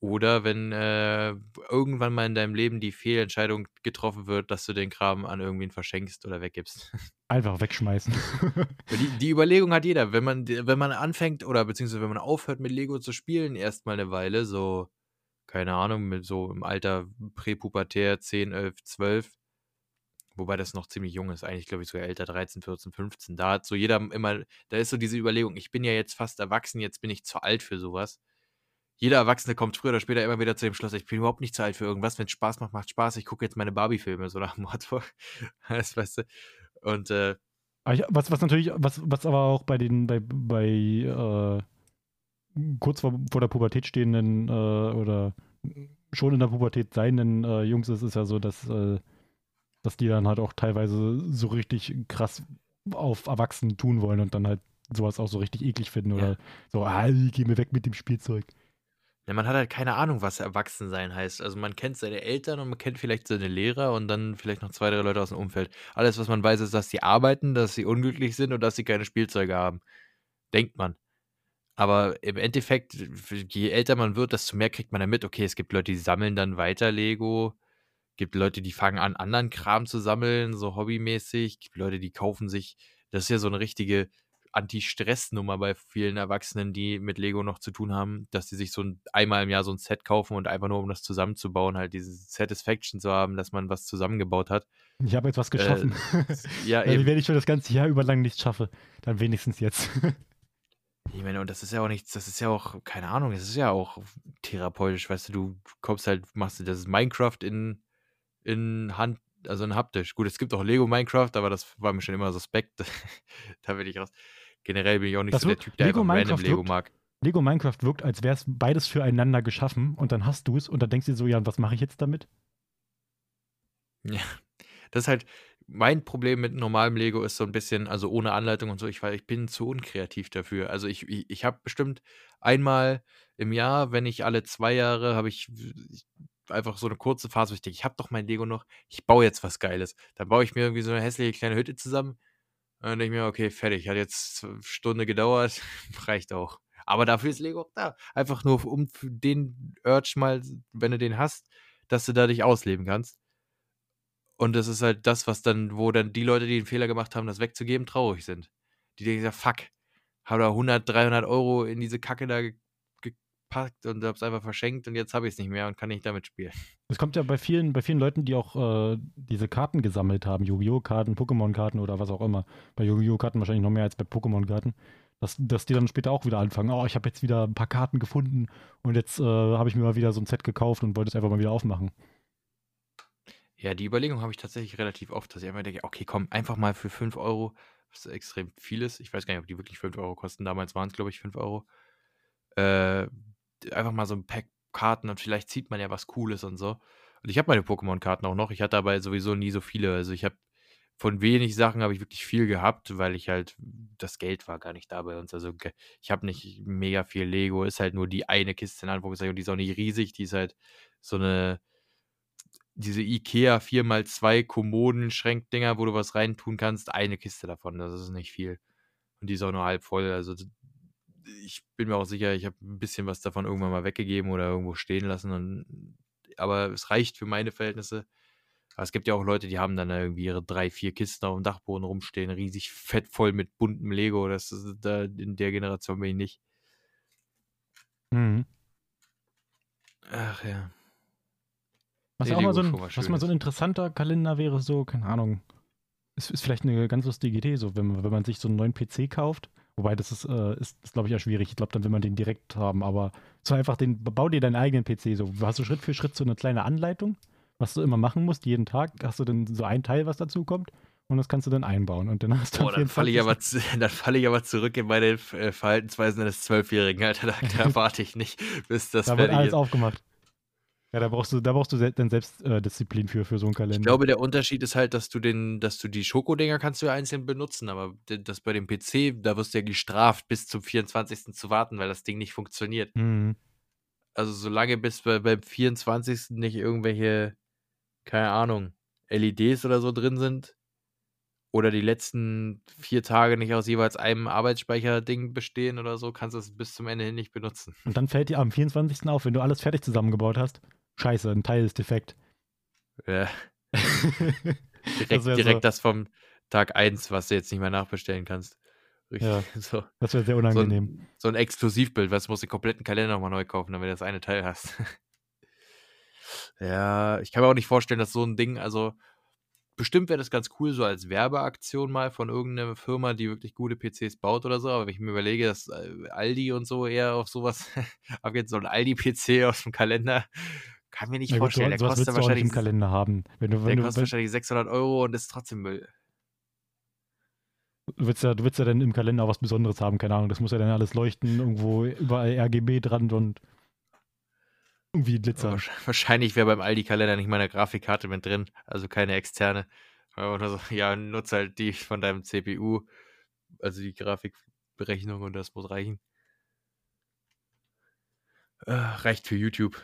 Oder wenn äh, irgendwann mal in deinem Leben die Fehlentscheidung getroffen wird, dass du den Kram an irgendwen verschenkst oder weggibst. Einfach wegschmeißen. Die, die Überlegung hat jeder. Wenn man, wenn man anfängt oder beziehungsweise wenn man aufhört mit Lego zu spielen, erstmal eine Weile, so, keine Ahnung, mit so im Alter präpubertär 10, 11, 12, wobei das noch ziemlich jung ist, eigentlich glaube ich sogar älter, 13, 14, 15. Da hat so jeder immer, da ist so diese Überlegung, ich bin ja jetzt fast erwachsen, jetzt bin ich zu alt für sowas. Jeder Erwachsene kommt früher oder später immer wieder zu dem Schluss, ich bin überhaupt nicht zu alt für irgendwas. Wenn es Spaß macht, macht Spaß. Ich gucke jetzt meine Barbie-Filme, so nach dem Motto. Das weißt du. Und äh, ich, was, was natürlich, was, was aber auch bei den, bei, bei äh, kurz vor, vor der Pubertät stehenden äh, oder schon in der Pubertät seienden äh, Jungs ist, ist ja so, dass, äh, dass die dann halt auch teilweise so richtig krass auf Erwachsenen tun wollen und dann halt sowas auch so richtig eklig finden oder Ja. so, ah, geh mir weg mit dem Spielzeug. Ja, man hat halt keine Ahnung, was Erwachsensein heißt. Also man kennt seine Eltern und man kennt vielleicht seine Lehrer und dann vielleicht noch zwei, drei Leute aus dem Umfeld. Alles, was man weiß, ist, dass sie arbeiten, dass sie unglücklich sind und dass sie keine Spielzeuge haben. Denkt man. Aber im Endeffekt, je älter man wird, desto mehr kriegt man dann mit, okay, es gibt Leute, die sammeln dann weiter Lego. Gibt Leute, die fangen an, anderen Kram zu sammeln, so hobbymäßig. Gibt Leute, die kaufen sich, das ist ja so eine richtige Anti-Stress-Nummer bei vielen Erwachsenen, die mit Lego noch zu tun haben, dass sie sich so ein, einmal im Jahr so ein Set kaufen und einfach nur, um das zusammenzubauen, halt diese Satisfaction zu haben, dass man was zusammengebaut hat. Ich habe jetzt was Äh, geschaffen. ja, Also, eben. wenn ich schon das ganze Jahr über lang nichts schaffe, dann wenigstens jetzt. Ich meine, und das ist ja auch nichts, das ist ja auch, keine Ahnung, es ist ja auch therapeutisch, weißt du, du kommst halt, machst du das ist Minecraft in, in Hand, also in haptisch. Gut, es gibt auch Lego Minecraft, aber das war mir schon immer suspekt. da bin ich raus. Generell bin ich auch nicht Das so der Typ, der Lego einfach random Minecraft Lego wirkt- mag. Lego Minecraft wirkt, als wäre es beides füreinander geschaffen und dann hast du es und dann denkst du dir so, ja, was mache ich jetzt damit? Ja, das ist halt mein Problem mit normalem Lego ist so ein bisschen, also ohne Anleitung und so, ich, weil ich bin zu unkreativ dafür. Also ich, ich, ich habe bestimmt einmal im Jahr, wenn nicht alle zwei Jahre, habe ich ich- einfach so eine kurze Phase, wo ich denke, ich habe doch mein Lego noch, ich baue jetzt was Geiles. Dann baue ich mir irgendwie so eine hässliche kleine Hütte zusammen und dann denke ich mir, okay, fertig, hat jetzt eine Stunde gedauert, reicht auch. Aber dafür ist Lego auch da. Einfach nur, um den Urge mal, wenn du den hast, dass du da dich ausleben kannst. Und das ist halt das, was dann, wo dann die Leute, die den Fehler gemacht haben, das wegzugeben, traurig sind. Die denken, fuck, habe da 100, 300 Euro in diese Kacke da gepackt und hab's einfach verschenkt und jetzt habe ich es nicht mehr und kann nicht damit spielen. Es kommt ja bei vielen, bei vielen Leuten, die auch äh, diese Karten gesammelt haben, Yu-Gi-Oh! Karten, Pokémon-Karten oder was auch immer. Bei Yu-Gi-Oh! Karten wahrscheinlich noch mehr als bei Pokémon-Karten. Dass, dass die dann später auch wieder anfangen, oh, ich habe jetzt wieder ein paar Karten gefunden und jetzt äh, habe ich mir mal wieder so ein Set gekauft und wollte es einfach mal wieder aufmachen. Ja, die Überlegung habe ich tatsächlich relativ oft, dass ich einfach denke, okay, komm, einfach mal für 5 Euro, was extrem viel ist. Ich weiß gar nicht, ob die wirklich 5 Euro kosten. Damals waren es, glaube ich, 5 Euro. Äh, einfach mal so ein Pack Karten und vielleicht zieht man ja was Cooles und so. Und ich habe meine Pokémon-Karten auch noch. Ich hatte aber sowieso nie so viele. Also ich habe von wenig Sachen habe ich wirklich viel gehabt, weil ich halt, das Geld war gar nicht da bei uns. Also ich habe nicht mega viel Lego, ist halt nur die eine Kiste in Anführungszeichen und die ist auch nicht riesig, die ist halt so eine, diese Ikea 4x2 Kommoden-Schrankdinger, wo du was reintun kannst, eine Kiste davon, das ist nicht viel. Und die ist auch nur halb voll, also ich bin mir auch sicher, ich habe ein bisschen was davon irgendwann mal weggegeben oder irgendwo stehen lassen und aber es reicht für meine Verhältnisse. Aber es gibt ja auch Leute, die haben dann irgendwie ihre drei, vier Kisten auf dem Dachboden rumstehen, riesig fett voll mit buntem Lego. Das ist da in der Generation bin ich nicht. Mhm. Ach ja. Was auch mal so ein, was was mal so ein interessanter Kalender wäre, so, keine Ahnung. Es ist vielleicht eine ganz lustige Idee, so, wenn man, wenn man sich so einen neuen PC kauft. Wobei, das ist, äh, ist, ist glaube ich, ja schwierig. Ich glaube, dann will man den direkt haben. Aber so einfach den, bau dir deinen eigenen PC. So, hast du Schritt für Schritt so eine kleine Anleitung, was du immer machen musst, jeden Tag. Hast du dann so ein Teil, was dazu kommt. Und das kannst du dann einbauen. Und dann hast du Boah, dann falle ich, 24. aber zu- dann falle ich aber zurück in meine äh, Verhaltensweisen eines Zwölfjährigen, Alter. Da, da warte ich nicht, bis das Da wird alles aufgemacht. Ja, da brauchst du, da brauchst du dann Selbstdisziplin für, für so einen Kalender. Ich glaube, der Unterschied ist halt, dass du den, dass du die Schokodinger kannst du ja einzeln benutzen, aber das bei dem PC, da wirst du ja gestraft, bis zum 24. zu warten, weil das Ding nicht funktioniert. Mhm. Also solange bis bei, beim 24. nicht irgendwelche, keine Ahnung, LEDs oder so drin sind oder die letzten vier Tage nicht aus jeweils einem Arbeitsspeicher-Ding bestehen oder so, kannst du es bis zum Ende hin nicht benutzen. Und dann fällt dir am 24. auf, wenn du alles fertig zusammengebaut hast. Scheiße, ein Teil ist defekt. Ja, direkt, das direkt so, das vom Tag 1, was du jetzt nicht mehr nachbestellen kannst. Richtig, ja, so. das wäre sehr So unangenehm. ein, so ein Exklusivbild, was du musst den kompletten Kalender nochmal neu kaufen, damit du das eine Teil hast. ja, ich kann mir auch nicht vorstellen, dass so ein Ding, also bestimmt wäre das ganz cool, so als Werbeaktion mal von irgendeiner Firma, die wirklich gute PCs baut oder so, aber wenn ich mir überlege, dass äh, Aldi und so eher auf sowas abgeht, so ein Aldi-PC aus dem Kalender, kann mir nicht gut, so, vorstellen. Der sowas kostet wahrscheinlich, im Kalender haben. Wenn du, der wenn du, kostet wahrscheinlich 600 Euro und ist trotzdem Müll. du willst ja, du willst ja dann im Kalender auch was Besonderes haben, keine Ahnung. Das muss ja dann alles leuchten, irgendwo überall RGB dran und irgendwie Glitzer. Wahrsch- Wahrscheinlich wäre beim Aldi-Kalender nicht mal eine Grafikkarte mit drin, also keine externe. Aber so, ja, nutze halt die von deinem CPU, also die Grafikberechnung und das muss reichen. Äh, reicht für YouTube.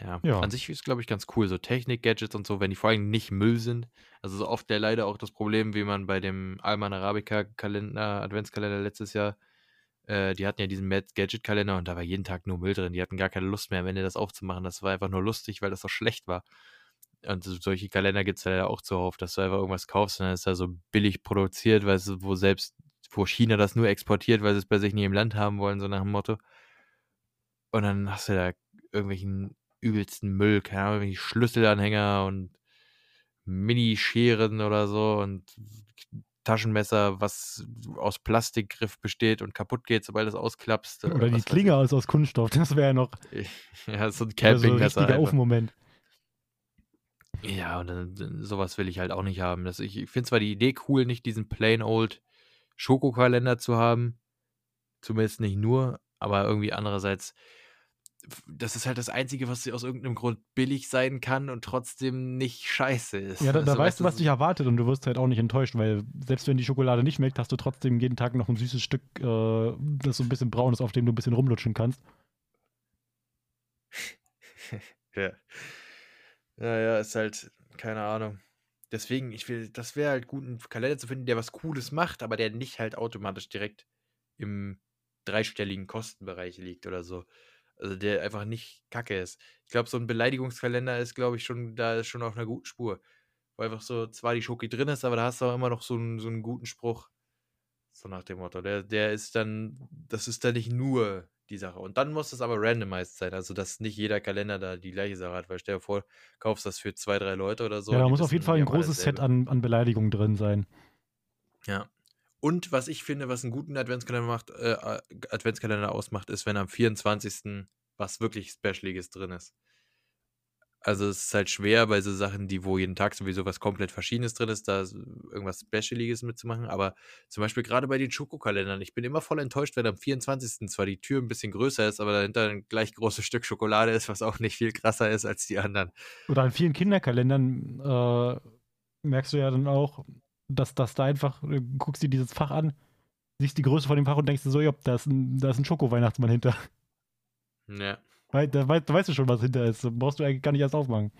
Ja, Ja. an sich ist glaube ich ganz cool, so Technik-Gadgets und so, wenn die vor allem nicht Müll sind. Also so oft ja leider auch das Problem, wie man bei dem Alman Arabica Kalender, Adventskalender letztes Jahr, äh, die hatten ja diesen Mad Gadget Kalender und da war jeden Tag nur Müll drin. Die hatten gar keine Lust mehr am Ende das aufzumachen. Das war einfach nur lustig, weil das so schlecht war. Und so- solche Kalender gibt es ja auch zuhauf, dass du einfach irgendwas kaufst und dann ist da so billig produziert, weil es, wo selbst, wo China das nur exportiert, weil sie es bei sich nicht im Land haben wollen, so nach dem Motto. Und dann hast du da irgendwelchen übelsten Müll, keine Ahnung, irgendwelche Schlüsselanhänger und Mini-Scheren oder so und Taschenmesser, was aus Plastikgriff besteht und kaputt geht, sobald es ausklappst. äh, Oder die Klinge ist aus Kunststoff, das wäre ja noch. Ja, so ein oder so Campingmesser. einfach. Ofenmoment. Ja, und dann, sowas will ich halt auch nicht haben. Das, ich ich finde zwar die Idee cool, nicht diesen plain old Schokokalender zu haben, zumindest nicht nur, aber irgendwie andererseits, das ist halt das Einzige, was aus irgendeinem Grund billig sein kann und trotzdem nicht scheiße ist. Ja, da, da Also, weißt du, was dich erwartet und du wirst halt auch nicht enttäuscht, weil selbst wenn die Schokolade nicht schmeckt, hast du trotzdem jeden Tag noch ein süßes Stück, äh, das so ein bisschen braun ist, auf dem du ein bisschen rumlutschen kannst. Ja. Ja, ja, ist halt, keine Ahnung. Deswegen, ich will, das wäre halt gut, einen Kalender zu finden, der was Cooles macht, aber der nicht halt automatisch direkt im dreistelligen Kostenbereich liegt oder so. Also der einfach nicht kacke ist. Ich glaube, so ein Beleidigungskalender ist, glaube ich, schon, da ist schon auf einer guten Spur. Wo einfach so zwar die Schoki drin ist, aber da hast du auch immer noch so einen, so einen guten Spruch. So nach dem Motto. Der, der ist dann, das ist dann nicht nur die Sache. Und dann muss es aber randomized sein. Also, dass nicht jeder Kalender da die gleiche Sache hat. Weil stell dir vor, kaufst das für zwei, drei Leute oder so. ja, da muss auf jeden Fall ein großes Set an, an Beleidigungen drin sein. Ja. Und was ich finde, was einen guten Adventskalender macht, äh, äh, Adventskalender ausmacht, ist, wenn am 24. was wirklich Specialiges drin ist. Also es ist halt schwer bei so Sachen, die wo jeden Tag sowieso was komplett Verschiedenes drin ist, da irgendwas Specialiges mitzumachen. Aber zum Beispiel gerade bei den Schokokalendern, ich bin immer voll enttäuscht, wenn am 24. zwar die Tür ein bisschen größer ist, aber dahinter ein gleich großes Stück Schokolade ist, was auch nicht viel krasser ist als die anderen. Oder an vielen Kinderkalendern äh, merkst du ja dann auch, dass, dass da einfach, du guckst dir dieses Fach an, siehst die Größe von dem Fach und denkst dir so, ja, da ist ein, da ist ein Schoko-Weihnachtsmann hinter. Ja. Weil, da, weißt, da weißt du schon, was hinter ist. Brauchst du eigentlich gar nicht erst aufmachen.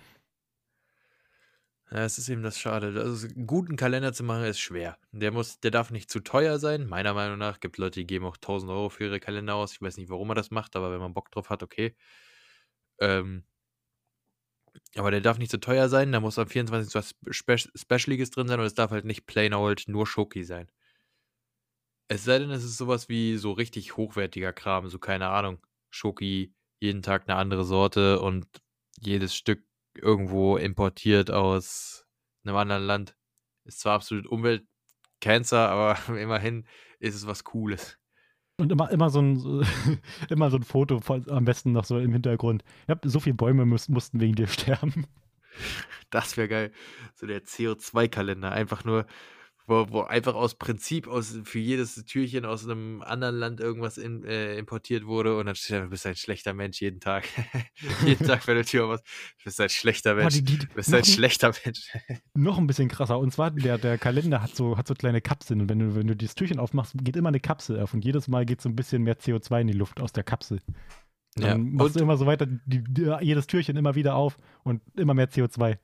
Ja, es ist eben das Schade. Also, einen guten Kalender zu machen ist schwer. Der muss, der darf nicht zu teuer sein. Meiner Meinung nach gibt Leute, die geben auch 1000 Euro für ihre Kalender aus. Ich weiß nicht, warum man das macht, aber wenn man Bock drauf hat, okay. Ähm, aber der darf nicht zu teuer sein. Da muss am 24. was Spe Specialiges drin sein und es darf halt nicht plain old nur Schoki sein. Es sei denn, es ist sowas wie so richtig hochwertiger Kram, so keine Ahnung. Schoki, jeden Tag eine andere Sorte und jedes Stück irgendwo importiert aus einem anderen Land. Ist zwar absolut Umweltcancer, aber immerhin ist es was Cooles. Und immer, immer, so ein, immer so ein Foto, von, am besten noch so im Hintergrund. Ja, so viele Bäume müß, mussten wegen dir sterben. Das wäre geil. So der CO2-Kalender. Einfach nur wo, wo einfach aus Prinzip aus, für jedes Türchen aus einem anderen Land irgendwas in, äh, importiert wurde und dann steht da, du bist ein schlechter Mensch jeden Tag. jeden Tag bei der Tür was. Du bist ein schlechter Mensch. du bist ein schlechter Mensch. noch ein bisschen krasser. Und zwar, der, der Kalender hat so, hat so kleine Kapseln. Und wenn du, wenn du dieses Türchen aufmachst, geht immer eine Kapsel auf. Und jedes Mal geht so ein bisschen mehr CO2 in die Luft aus der Kapsel. Dann Ja, machst und- du immer so weiter, die, die, jedes Türchen immer wieder auf und immer mehr CO2.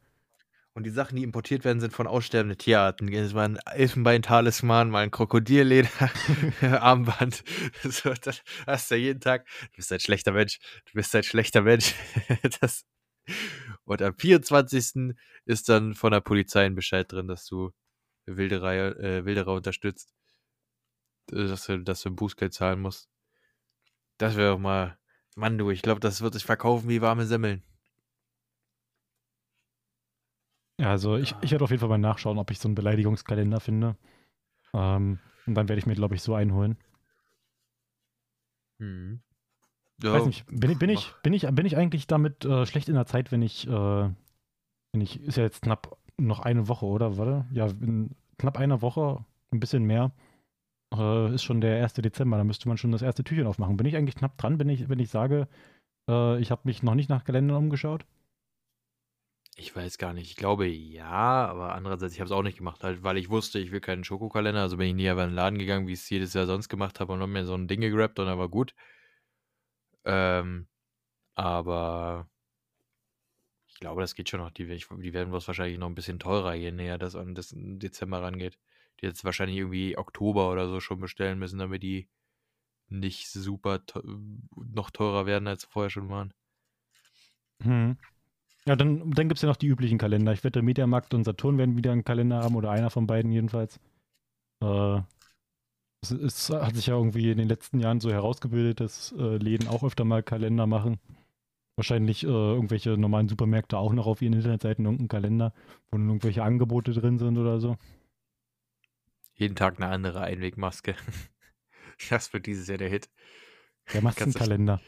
Und die Sachen, die importiert werden, sind von aussterbenden Tierarten. Es war ein Elfenbeintalisman, mal ein Krokodilleder-Armband. so, das hast du ja jeden Tag. Du bist ein schlechter Mensch. Du bist ein schlechter Mensch. das. Und am 24. ist dann von der Polizei ein Bescheid drin, dass du Wilderer, äh, Wilderer unterstützt. Äh, Dass du, dass du ein Bußgeld zahlen musst. Das wäre doch mal. Mann, du, ich glaube, das wird sich verkaufen wie warme Semmeln. Ja, also ich, ich werde auf jeden Fall mal nachschauen, ob ich so einen Beleidigungskalender finde. Ähm, und dann werde ich mir, glaube ich, so einholen. Mhm. Weiß nicht, bin, ich- bin, ich, bin, ich, bin ich eigentlich damit äh, schlecht in der Zeit, wenn ich, äh, wenn ich, ist ja jetzt knapp noch eine Woche, oder? Warte, ja, in knapp einer Woche, ein bisschen mehr, äh, ist schon der 1. Dezember, da müsste man schon das erste Türchen aufmachen. Bin ich eigentlich knapp dran, wenn ich, wenn ich sage, äh, ich habe mich noch nicht nach Kalendern umgeschaut? Ich weiß gar nicht. Ich glaube ja, aber andererseits, ich habe es auch nicht gemacht, halt, weil ich wusste, ich will keinen Schokokalender. Also bin ich nie einfach in den Laden gegangen, wie ich es jedes Jahr sonst gemacht habe und habe mir so ein Ding gegrabt und dann war gut. Ähm, aber ich glaube, das geht schon noch. Die, die werden bloß wahrscheinlich noch ein bisschen teurer, je näher das an das Dezember rangeht. Die jetzt wahrscheinlich irgendwie Oktober oder so schon bestellen müssen, damit die nicht super teu- noch teurer werden, als sie vorher schon waren. Hm. Ja, dann, dann gibt es ja noch die üblichen Kalender. Ich wette, Mediamarkt und Saturn werden wieder einen Kalender haben oder einer von beiden jedenfalls. Äh, es, es hat sich ja irgendwie in den letzten Jahren so herausgebildet, dass äh, Läden auch öfter mal Kalender machen. Wahrscheinlich äh, irgendwelche normalen Supermärkte auch noch auf ihren Internetseiten irgendeinen Kalender, wo dann irgendwelche Angebote drin sind oder so. Jeden Tag eine andere Einwegmaske. Das wird dieses Jahr der Hit. Der Maskenkalender.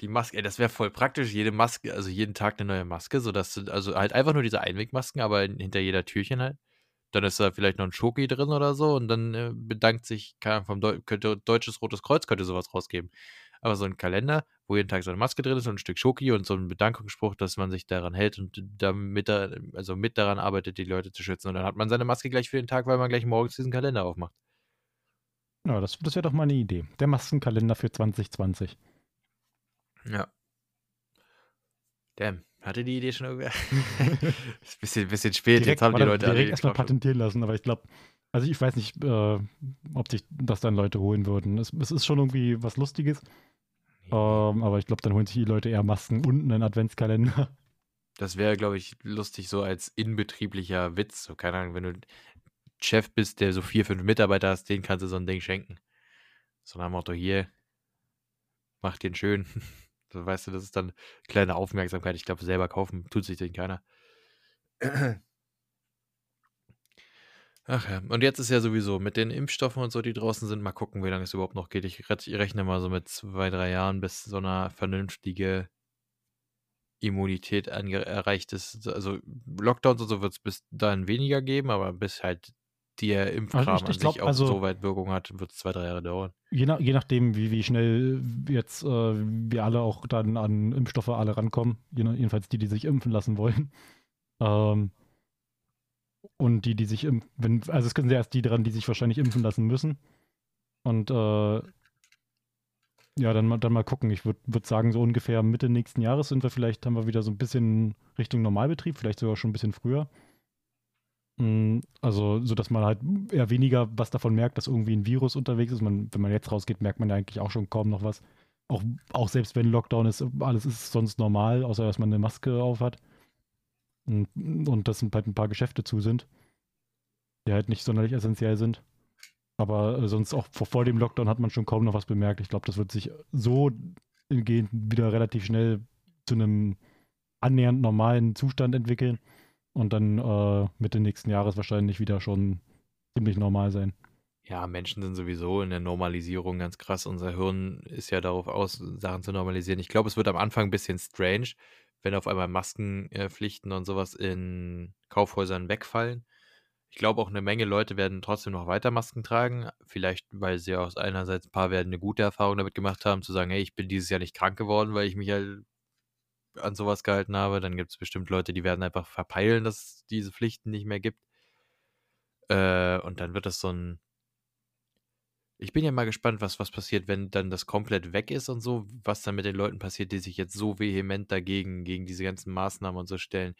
Die Maske, ey, das wäre voll praktisch. Jede Maske, also jeden Tag eine neue Maske, sodass du, also halt einfach nur diese Einwegmasken, aber hinter jeder Türchen halt. Dann ist da vielleicht noch ein Schoki drin oder so und dann äh, bedankt sich, keine vom Deu könnte, Deutsches Rotes Kreuz könnte sowas rausgeben. Aber so ein Kalender, wo jeden Tag so eine Maske drin ist und ein Stück Schoki und so ein Bedankungsspruch, dass man sich daran hält und damit da, also mit daran arbeitet, die Leute zu schützen. Und dann hat man seine Maske gleich für den Tag, weil man gleich morgens diesen Kalender aufmacht. Ja, das, das wäre doch mal eine Idee. Der Maskenkalender für 2020. Ja. Damn, hatte die Idee schon irgendwer? ist ein bisschen, bisschen spät, jetzt haben die Leute direkt den erstmal patentieren lassen, aber ich glaube, also ich weiß nicht, äh, ob sich das dann Leute holen würden. Es, es ist schon irgendwie was Lustiges, ähm, aber ich glaube, dann holen sich die Leute eher Masken und einen Adventskalender. Das wäre, glaube ich, lustig so als inbetrieblicher Witz. So, keine Ahnung, wenn du Chef bist, der so vier, fünf Mitarbeiter hast, denen kannst du so ein Ding schenken. So nach dem Motto, hier, mach den schön. Weißt du, das ist dann kleine Aufmerksamkeit. Ich glaube, selber kaufen tut sich den keiner. Ach ja, und jetzt ist ja sowieso mit den Impfstoffen und so, die draußen sind, mal gucken, wie lange es überhaupt noch geht. Ich, rech- ich rechne mal so mit zwei, drei Jahren, bis so eine vernünftige Immunität erreicht ist. Also Lockdowns und so wird es bis dahin weniger geben, aber bis halt der Impfkram Also ich- ich an glaub, sich auch also- so weit Wirkung hat, wird es zwei, drei Jahre dauern. Je, nach, je nachdem, wie, wie schnell jetzt äh, wir alle auch dann an Impfstoffe alle rankommen, jedenfalls die, die sich impfen lassen wollen. Ähm, und die, die sich impfen, wenn, also es können ja erst die dran, die sich wahrscheinlich impfen lassen müssen. Und äh, ja, dann, mal- dann mal gucken. Ich würde würd sagen, so ungefähr Mitte nächsten Jahres sind wir vielleicht, haben wir wieder so ein bisschen Richtung Normalbetrieb, vielleicht sogar schon ein bisschen früher. Mm, Also, so dass man halt eher weniger was davon merkt, dass irgendwie ein Virus unterwegs ist. Man, wenn man jetzt rausgeht, merkt man ja eigentlich auch schon kaum noch was. Auch, auch selbst wenn Lockdown ist, alles ist sonst normal, außer dass man eine Maske auf hat. Und, und dass halt ein paar Geschäfte zu sind, die halt nicht sonderlich essentiell sind. Aber äh, sonst auch vor, vor dem Lockdown hat man schon kaum noch was bemerkt. Ich glaube, das wird sich so hingehend wieder relativ schnell zu einem annähernd normalen Zustand entwickeln und dann äh, Mitte nächsten Jahres wahrscheinlich wieder schon ziemlich normal sein. Ja, Menschen sind sowieso in der Normalisierung ganz krass. Unser Hirn ist ja darauf aus, Sachen zu normalisieren. Ich glaube, es wird am Anfang ein bisschen strange, wenn auf einmal Maskenpflichten und sowas in Kaufhäusern wegfallen. Ich glaube auch eine Menge Leute werden trotzdem noch weiter Masken tragen. Vielleicht, weil sie aus einerseits ein paar werden eine gute Erfahrung damit gemacht haben, zu sagen, hey, ich bin dieses Jahr nicht krank geworden, weil ich mich halt an sowas gehalten habe. Dann gibt es bestimmt Leute, die werden einfach verpeilen, dass es diese Pflichten nicht mehr gibt. Äh, und dann wird das so ein. Ich bin ja mal gespannt, was, was passiert, wenn dann das komplett weg ist und so, was dann mit den Leuten passiert, die sich jetzt so vehement dagegen, gegen diese ganzen Maßnahmen und so stellen.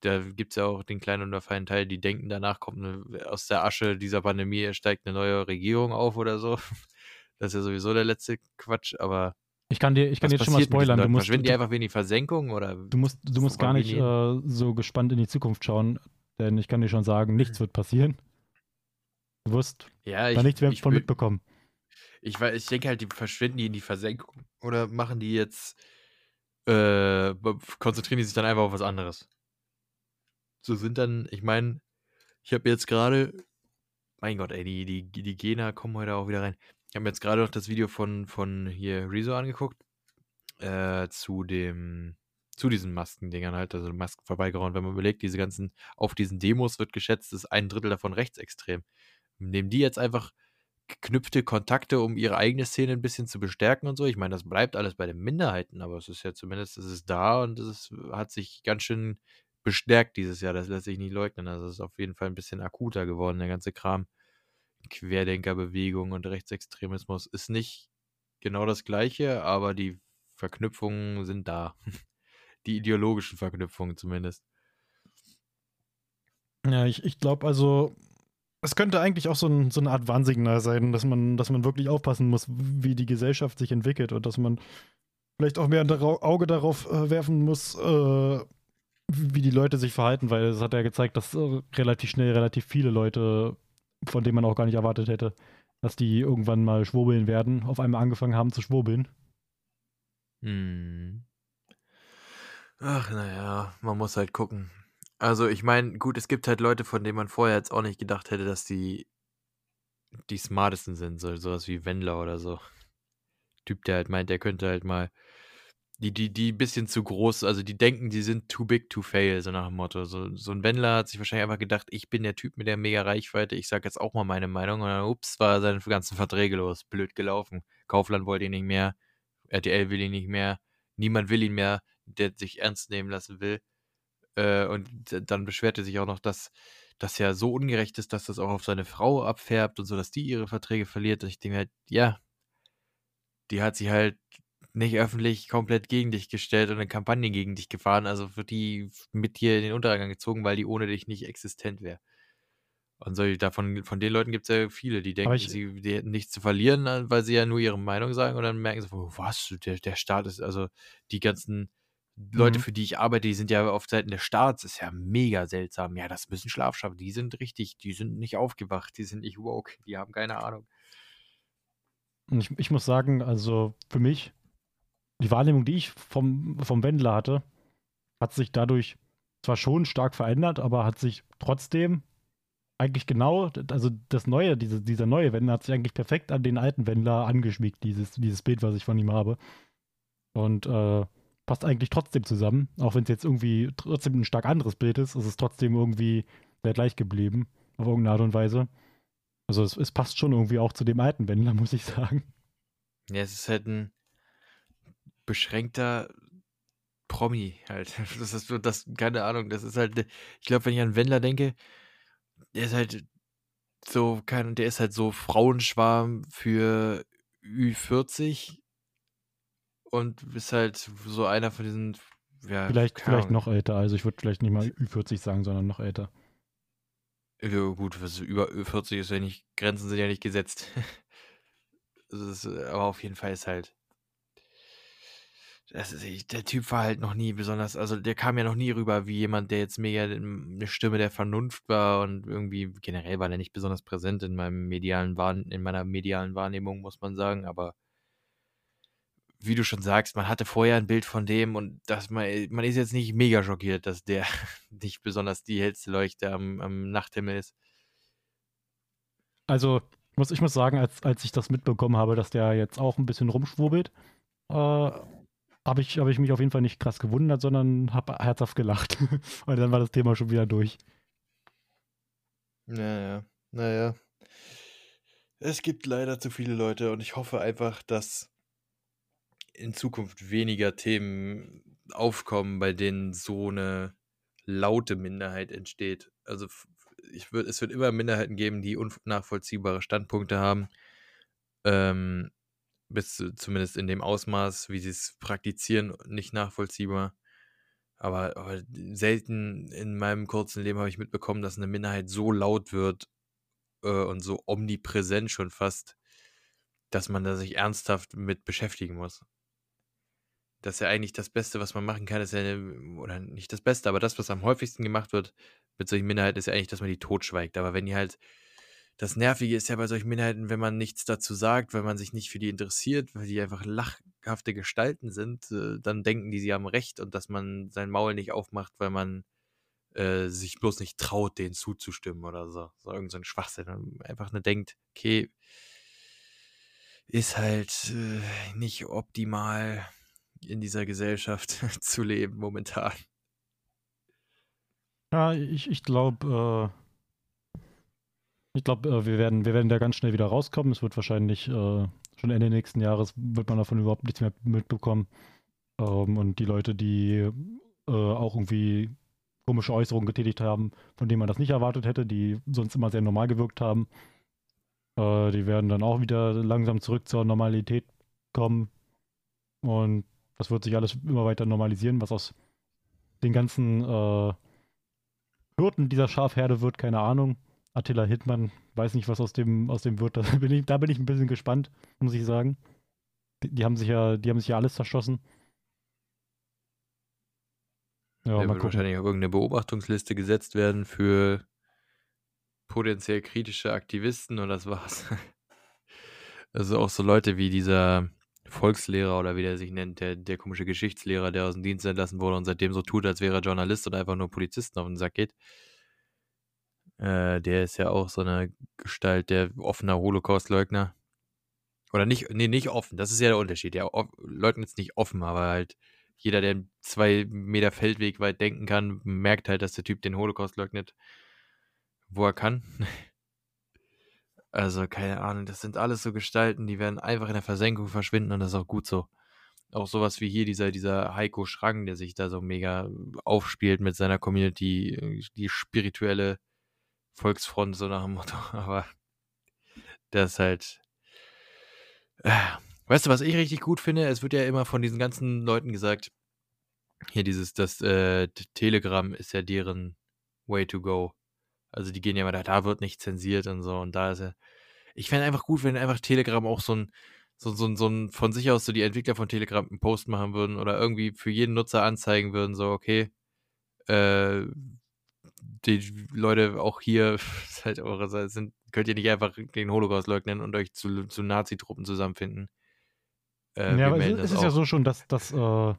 Da gibt es ja auch den kleinen oder feinen Teil, die denken, danach kommt eine, aus der Asche dieser Pandemie steigt eine neue Regierung auf oder so. Das ist ja sowieso der letzte Quatsch, aber ich kann dir, ich kann jetzt schon mal spoilern. Du musst, Verschwinden die einfach wie in die Versenkung oder? Du musst, du musst gar nicht äh, so gespannt in die Zukunft schauen, denn ich kann dir schon sagen, nichts wird passieren. Du wirst ja, ich, da nichts mehr von mitbekommen. Ich, ich denke halt, die verschwinden die in die Versenkung oder machen die jetzt, äh, konzentrieren die sich dann einfach auf was anderes. So sind dann, ich meine, ich habe jetzt gerade, mein Gott, ey, die, die, die Gena kommen heute auch wieder rein. Ich habe mir jetzt gerade noch das Video von, von hier Rezo angeguckt. Äh, zu dem, zu diesen Maskendingern halt, also Masken vorbeigeraunt. Wenn man überlegt, diese ganzen, auf diesen Demos wird geschätzt, ist ein Drittel davon rechtsextrem. Nehmen die jetzt einfach geknüpfte Kontakte, um ihre eigene Szene ein bisschen zu bestärken und so. Ich meine, das bleibt alles bei den Minderheiten, aber es ist ja zumindest, es ist da und es hat sich ganz schön bestärkt dieses Jahr. Das lässt sich nicht leugnen. Also es ist auf jeden Fall ein bisschen akuter geworden, der ganze Kram. Querdenkerbewegung und Rechtsextremismus ist nicht genau das Gleiche, aber die Verknüpfungen sind da. Die ideologischen Verknüpfungen zumindest. Ja, ich, ich glaube also, es könnte eigentlich auch so, ein, so eine Art Warnsignal sein, dass man, dass man wirklich aufpassen muss, wie die Gesellschaft sich entwickelt und dass man vielleicht auch mehr ein Auge darauf äh, werfen muss, äh, wie die Leute sich verhalten, weil es hat ja gezeigt, dass äh, relativ schnell relativ viele Leute von dem man auch gar nicht erwartet hätte, dass die irgendwann mal schwurbeln werden, auf einmal angefangen haben zu schwurbeln. Hm. Ach, naja, man muss halt gucken. Also, ich meine, gut, es gibt halt Leute, von denen man vorher jetzt auch nicht gedacht hätte, dass die die smartesten sind, so sowas wie Wendler oder so. Typ, der halt meint, der könnte halt mal die, die, die ein bisschen zu groß, also die denken, die sind too big to fail, so nach dem Motto. So, so ein Wendler hat sich wahrscheinlich einfach gedacht, ich bin der Typ mit der mega Reichweite, ich sag jetzt auch mal meine Meinung. Und dann, ups, war seine ganzen Verträge los. Blöd gelaufen. Kaufland wollte ihn nicht mehr, RTL will ihn nicht mehr, niemand will ihn mehr, der sich ernst nehmen lassen will. Äh, und dann beschwerte sich auch noch, dass das ja so ungerecht ist, dass das auch auf seine Frau abfärbt und so, dass die ihre Verträge verliert. Und ich denke halt, ja, die hat sich halt nicht öffentlich komplett gegen dich gestellt und eine Kampagne gegen dich gefahren. Also wird die mit dir in den Untergang gezogen, weil die ohne dich nicht existent wäre. Und so, davon, von den Leuten gibt es ja viele, die denken, ich, sie die hätten nichts zu verlieren, äh, weil sie ja nur ihre Meinung sagen und dann merken sie, was, der, der Staat ist, also die ganzen Leute, mhm. für die ich arbeite, die sind ja auf Seiten des Staats, ist ja mega seltsam. Ja, das müssen Schlafschaffen, die sind richtig, die sind nicht aufgewacht, die sind nicht woke, die haben keine Ahnung. Ich, ich muss sagen, also für mich die Wahrnehmung, die ich vom, vom Wendler hatte, hat sich dadurch zwar schon stark verändert, aber hat sich trotzdem eigentlich genau, also das neue, diese, dieser neue Wendler hat sich eigentlich perfekt an den alten Wendler angeschmiegt, dieses, dieses Bild, was ich von ihm habe. Und äh, passt eigentlich trotzdem zusammen, auch wenn es jetzt irgendwie trotzdem ein stark anderes Bild ist, ist es trotzdem irgendwie sehr gleich geblieben, auf irgendeine Art und Weise. Also es, es passt schon irgendwie auch zu dem alten Wendler, muss ich sagen. Ja, es ist halt ein, beschränkter Promi halt. Das ist so, das, keine Ahnung, das ist halt, ich glaube, wenn ich an Wendler denke, der ist halt so, kein, der ist halt so Frauenschwarm für Ü40 und ist halt so einer von diesen, ja, Vielleicht, vielleicht noch älter, also ich würde vielleicht nicht mal Ü40 sagen, sondern noch älter. Ja, gut, was über Ü40 ist ja nicht, Grenzen sind ja nicht gesetzt. ist, aber auf jeden Fall ist halt, das ist, der Typ war halt noch nie besonders, also der kam ja noch nie rüber wie jemand, der jetzt mega eine Stimme der Vernunft war und irgendwie generell war der nicht besonders präsent in meinem medialen Wahrn in meiner medialen Wahrnehmung, muss man sagen, aber wie du schon sagst, man hatte vorher ein Bild von dem und dass man, man ist jetzt nicht mega schockiert, dass der nicht besonders die hellste Leuchte am, am Nachthimmel ist. Also, muss, ich muss sagen, als, als ich das mitbekommen habe, dass der jetzt auch ein bisschen rumschwurbelt, äh, habe ich, hab ich mich auf jeden Fall nicht krass gewundert, sondern habe herzhaft gelacht. Und dann war das Thema schon wieder durch. Naja, naja. Es gibt leider zu viele Leute und ich hoffe einfach, dass in Zukunft weniger Themen aufkommen, bei denen so eine laute Minderheit entsteht. Also ich würd, es wird immer Minderheiten geben, die unnachvollziehbare Standpunkte haben. Ähm, bis zumindest in dem Ausmaß, wie sie es praktizieren, nicht nachvollziehbar. Aber, aber selten in meinem kurzen Leben habe ich mitbekommen, dass eine Minderheit so laut wird äh, und so omnipräsent schon fast, dass man da sich ernsthaft mit beschäftigen muss. Das ist ja eigentlich das Beste, was man machen kann, ist ja, oder nicht das Beste, aber das, was am häufigsten gemacht wird mit solchen Minderheiten, ist ja eigentlich, dass man die totschweigt. Aber wenn die halt, das Nervige ist ja bei solchen Minderheiten, wenn man nichts dazu sagt, weil man sich nicht für die interessiert, weil die einfach lachhafte Gestalten sind, äh, dann denken die, sie haben Recht und dass man sein Maul nicht aufmacht, weil man äh, sich bloß nicht traut, denen zuzustimmen oder so. So irgend so ein Schwachsinn. Einfach nur denkt, okay, ist halt äh, nicht optimal in dieser Gesellschaft zu leben momentan. Ja, ich, ich glaube, äh, ich glaube, äh, wir, werden, wir werden da ganz schnell wieder rauskommen. Es wird wahrscheinlich äh, schon Ende nächsten Jahres wird man davon überhaupt nichts mehr mitbekommen. Ähm, und die Leute, die äh, auch irgendwie komische Äußerungen getätigt haben, von denen man das nicht erwartet hätte, die sonst immer sehr normal gewirkt haben, äh, die werden dann auch wieder langsam zurück zur Normalität kommen. Und das wird sich alles immer weiter normalisieren, was aus den ganzen äh, Hürden dieser Schafherde wird, keine Ahnung. Attila Hittmann, weiß nicht, was aus dem, aus dem wird. Da bin, ich, da bin ich ein bisschen gespannt, muss ich sagen. Die, die haben sich ja, die haben sich ja alles zerschossen. Ja, Der wird wahrscheinlich auf irgendeine Beobachtungsliste gesetzt werden für potenziell kritische Aktivisten und das war's. Also auch so Leute wie dieser Volkslehrer oder wie der sich nennt, der, der komische Geschichtslehrer, der aus dem Dienst entlassen wurde und seitdem so tut, als wäre er Journalist und einfach nur Polizisten auf den Sack geht. Äh, der ist ja auch so eine Gestalt, der offener Holocaust-Leugner. Oder nicht, nee, nicht offen, das ist ja der Unterschied. Der leugnet es nicht offen, aber halt jeder, der zwei Meter Feldweg weit denken kann, merkt halt, dass der Typ den Holocaust leugnet, wo er kann. Also, keine Ahnung, das sind alles so Gestalten, die werden einfach in der Versenkung verschwinden und das ist auch gut so. Auch sowas wie hier dieser, dieser Heiko Schrang, der sich da so mega aufspielt mit seiner Community, die spirituelle Volksfront, so nach dem Motto. Aber das ist halt. Äh, weißt du, was ich richtig gut finde? Es wird ja immer von diesen ganzen Leuten gesagt, hier dieses, das äh, Telegram ist ja deren Way to go. Also die gehen ja immer da, da wird nicht zensiert und so. Und da ist ja. Ich fände einfach gut, wenn einfach Telegram auch so ein, so, so, so ein von sich aus so die Entwickler von Telegram einen Post machen würden oder irgendwie für jeden Nutzer anzeigen würden, so, okay, äh, die Leute auch hier halt eure sind, könnt ihr nicht einfach den Holocaust leugnen und euch zu, zu Nazi-Truppen zusammenfinden. Äh, ja, aber es, es ist ja so schon, dass, dass äh,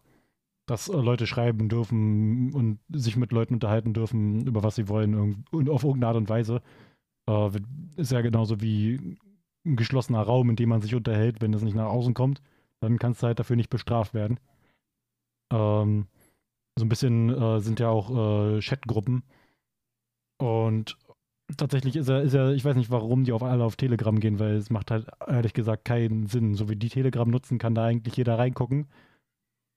dass äh, Leute schreiben dürfen und sich mit Leuten unterhalten dürfen, über was sie wollen und auf irgendeine Art und Weise. Äh, ist ja genauso wie ein geschlossener Raum, in dem man sich unterhält. Wenn das nicht nach außen kommt, dann kannst du halt dafür nicht bestraft werden. Ähm, so ein bisschen äh, sind ja auch äh, Chatgruppen. Und tatsächlich ist er, ist er, ich weiß nicht, warum die auf alle auf Telegram gehen, weil es macht halt ehrlich gesagt keinen Sinn. So wie die Telegram nutzen, kann da eigentlich jeder reingucken.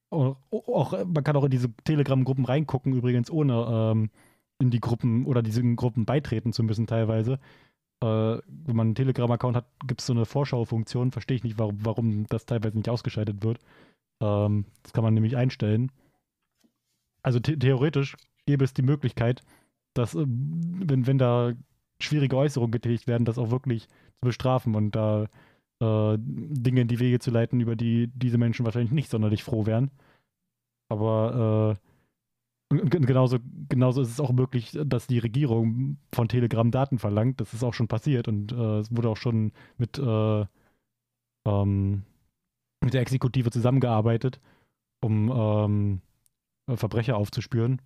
Auch, man kann auch in diese Telegram-Gruppen reingucken, übrigens, ohne ähm, in die Gruppen oder diesen Gruppen beitreten zu müssen, teilweise. Äh, wenn man einen Telegram-Account hat, gibt es so eine Vorschau-Funktion. Verstehe ich nicht, warum, warum das teilweise nicht ausgeschaltet wird. Ähm, das kann man nämlich einstellen. Also the theoretisch gäbe es die Möglichkeit, dass, äh, wenn, wenn da schwierige Äußerungen getätigt werden, das auch wirklich zu bestrafen und da äh, Dinge in die Wege zu leiten, über die diese Menschen wahrscheinlich nicht sonderlich froh wären. Aber äh, genauso, genauso ist es auch möglich, dass die Regierung von Telegram Daten verlangt. Das ist auch schon passiert und äh, es wurde auch schon mit, äh, ähm, mit der Exekutive zusammengearbeitet, um ähm, Verbrecher aufzuspüren.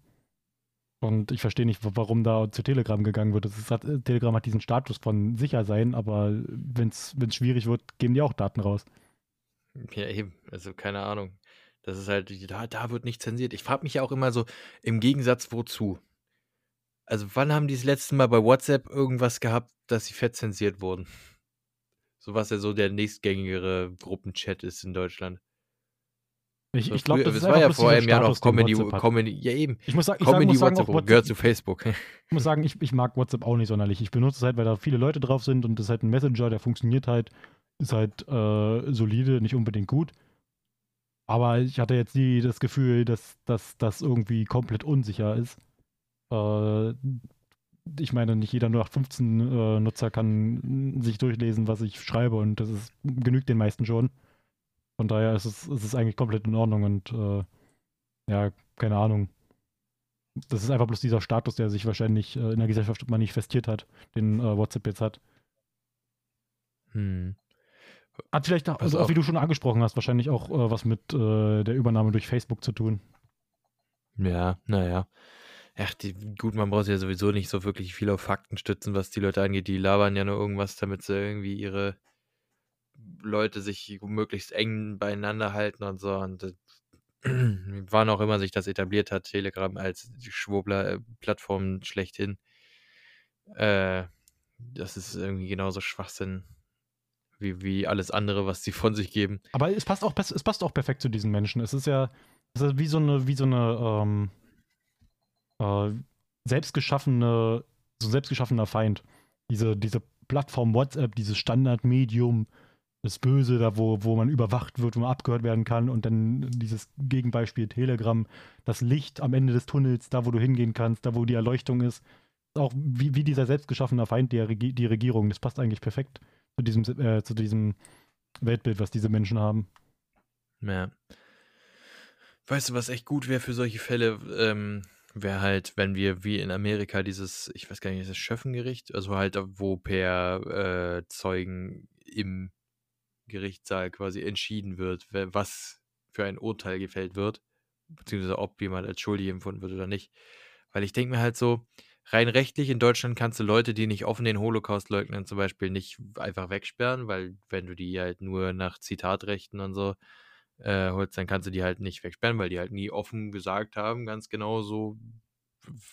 Und ich verstehe nicht, warum da zu Telegram gegangen wird. Hat, Telegram hat diesen Status von sicher sein, aber wenn es schwierig wird, geben die auch Daten raus. Ja, eben. Also keine Ahnung. Das ist halt, da, da wird nicht zensiert. Ich frage mich ja auch immer so, im Gegensatz wozu? Also, wann haben die das letzte Mal bei WhatsApp irgendwas gehabt, dass sie fett zensiert wurden? So was ja so der nächstgängigere Gruppenchat ist in Deutschland. Ich, ich glaube, das ist war ja vor einem Jahr noch Comedy. Comedy, ja eben. Ich muss sagen, ich Comedy muss sagen, WhatsApp gehört zu Facebook. ich muss sagen, ich, ich mag WhatsApp auch nicht sonderlich. Ich benutze es halt, weil da viele Leute drauf sind und das ist halt ein Messenger, der funktioniert halt, ist halt äh, solide, nicht unbedingt gut. Aber ich hatte jetzt nie das Gefühl, dass das irgendwie komplett unsicher ist. Äh, ich meine, nicht jeder 0815 äh, Nutzer kann sich durchlesen, was ich schreibe und das ist, genügt den meisten schon. Von daher ist es, ist es eigentlich komplett in Ordnung und äh, ja, keine Ahnung. Das ist einfach bloß dieser Status, der sich wahrscheinlich äh, in der Gesellschaft manifestiert hat, den äh, WhatsApp jetzt hat. Hm. Hat vielleicht, auch, also auch wie du schon angesprochen hast, wahrscheinlich auch äh, was mit äh, der Übernahme durch Facebook zu tun. Ja, naja. Ach, die, gut, man braucht ja sowieso nicht so wirklich viel auf Fakten stützen, was die Leute angeht. Die labern ja nur irgendwas, damit sie irgendwie ihre Leute sich möglichst eng beieinander halten und so. Und äh, wann auch immer sich das etabliert hat, Telegram als die Schwurbler-Plattform schlechthin. Äh, das ist irgendwie genauso Schwachsinn wie, wie alles andere, was sie von sich geben. Aber es passt auch, es passt auch perfekt zu diesen Menschen. Es ist ja, es ist wie so eine, wie so eine ähm, äh, selbstgeschaffene, so ein selbstgeschaffener Feind. Diese, diese Plattform WhatsApp, dieses Standardmedium, das Böse, da wo, wo man überwacht wird, wo man abgehört werden kann und dann dieses Gegenbeispiel Telegram, das Licht am Ende des Tunnels, da wo du hingehen kannst, da wo die Erleuchtung ist. Auch wie, wie dieser selbstgeschaffene Feind der die Regierung. Das passt eigentlich perfekt zu diesem, äh, zu diesem Weltbild, was diese Menschen haben. Ja. Weißt du, was echt gut wäre für solche Fälle, ähm, wäre halt, wenn wir wie in Amerika dieses, ich weiß gar nicht, ist das Schöffengericht, also halt, wo per äh, Zeugen im Gerichtssaal quasi entschieden wird, was für ein Urteil gefällt wird, beziehungsweise ob jemand als schuldig empfunden wird oder nicht. Weil ich denke mir halt so, rein rechtlich in Deutschland kannst du Leute, die nicht offen den Holocaust leugnen, zum Beispiel nicht einfach wegsperren, weil wenn du die halt nur nach Zitatrechten und so äh, holst, dann kannst du die halt nicht wegsperren, weil die halt nie offen gesagt haben, ganz genau so,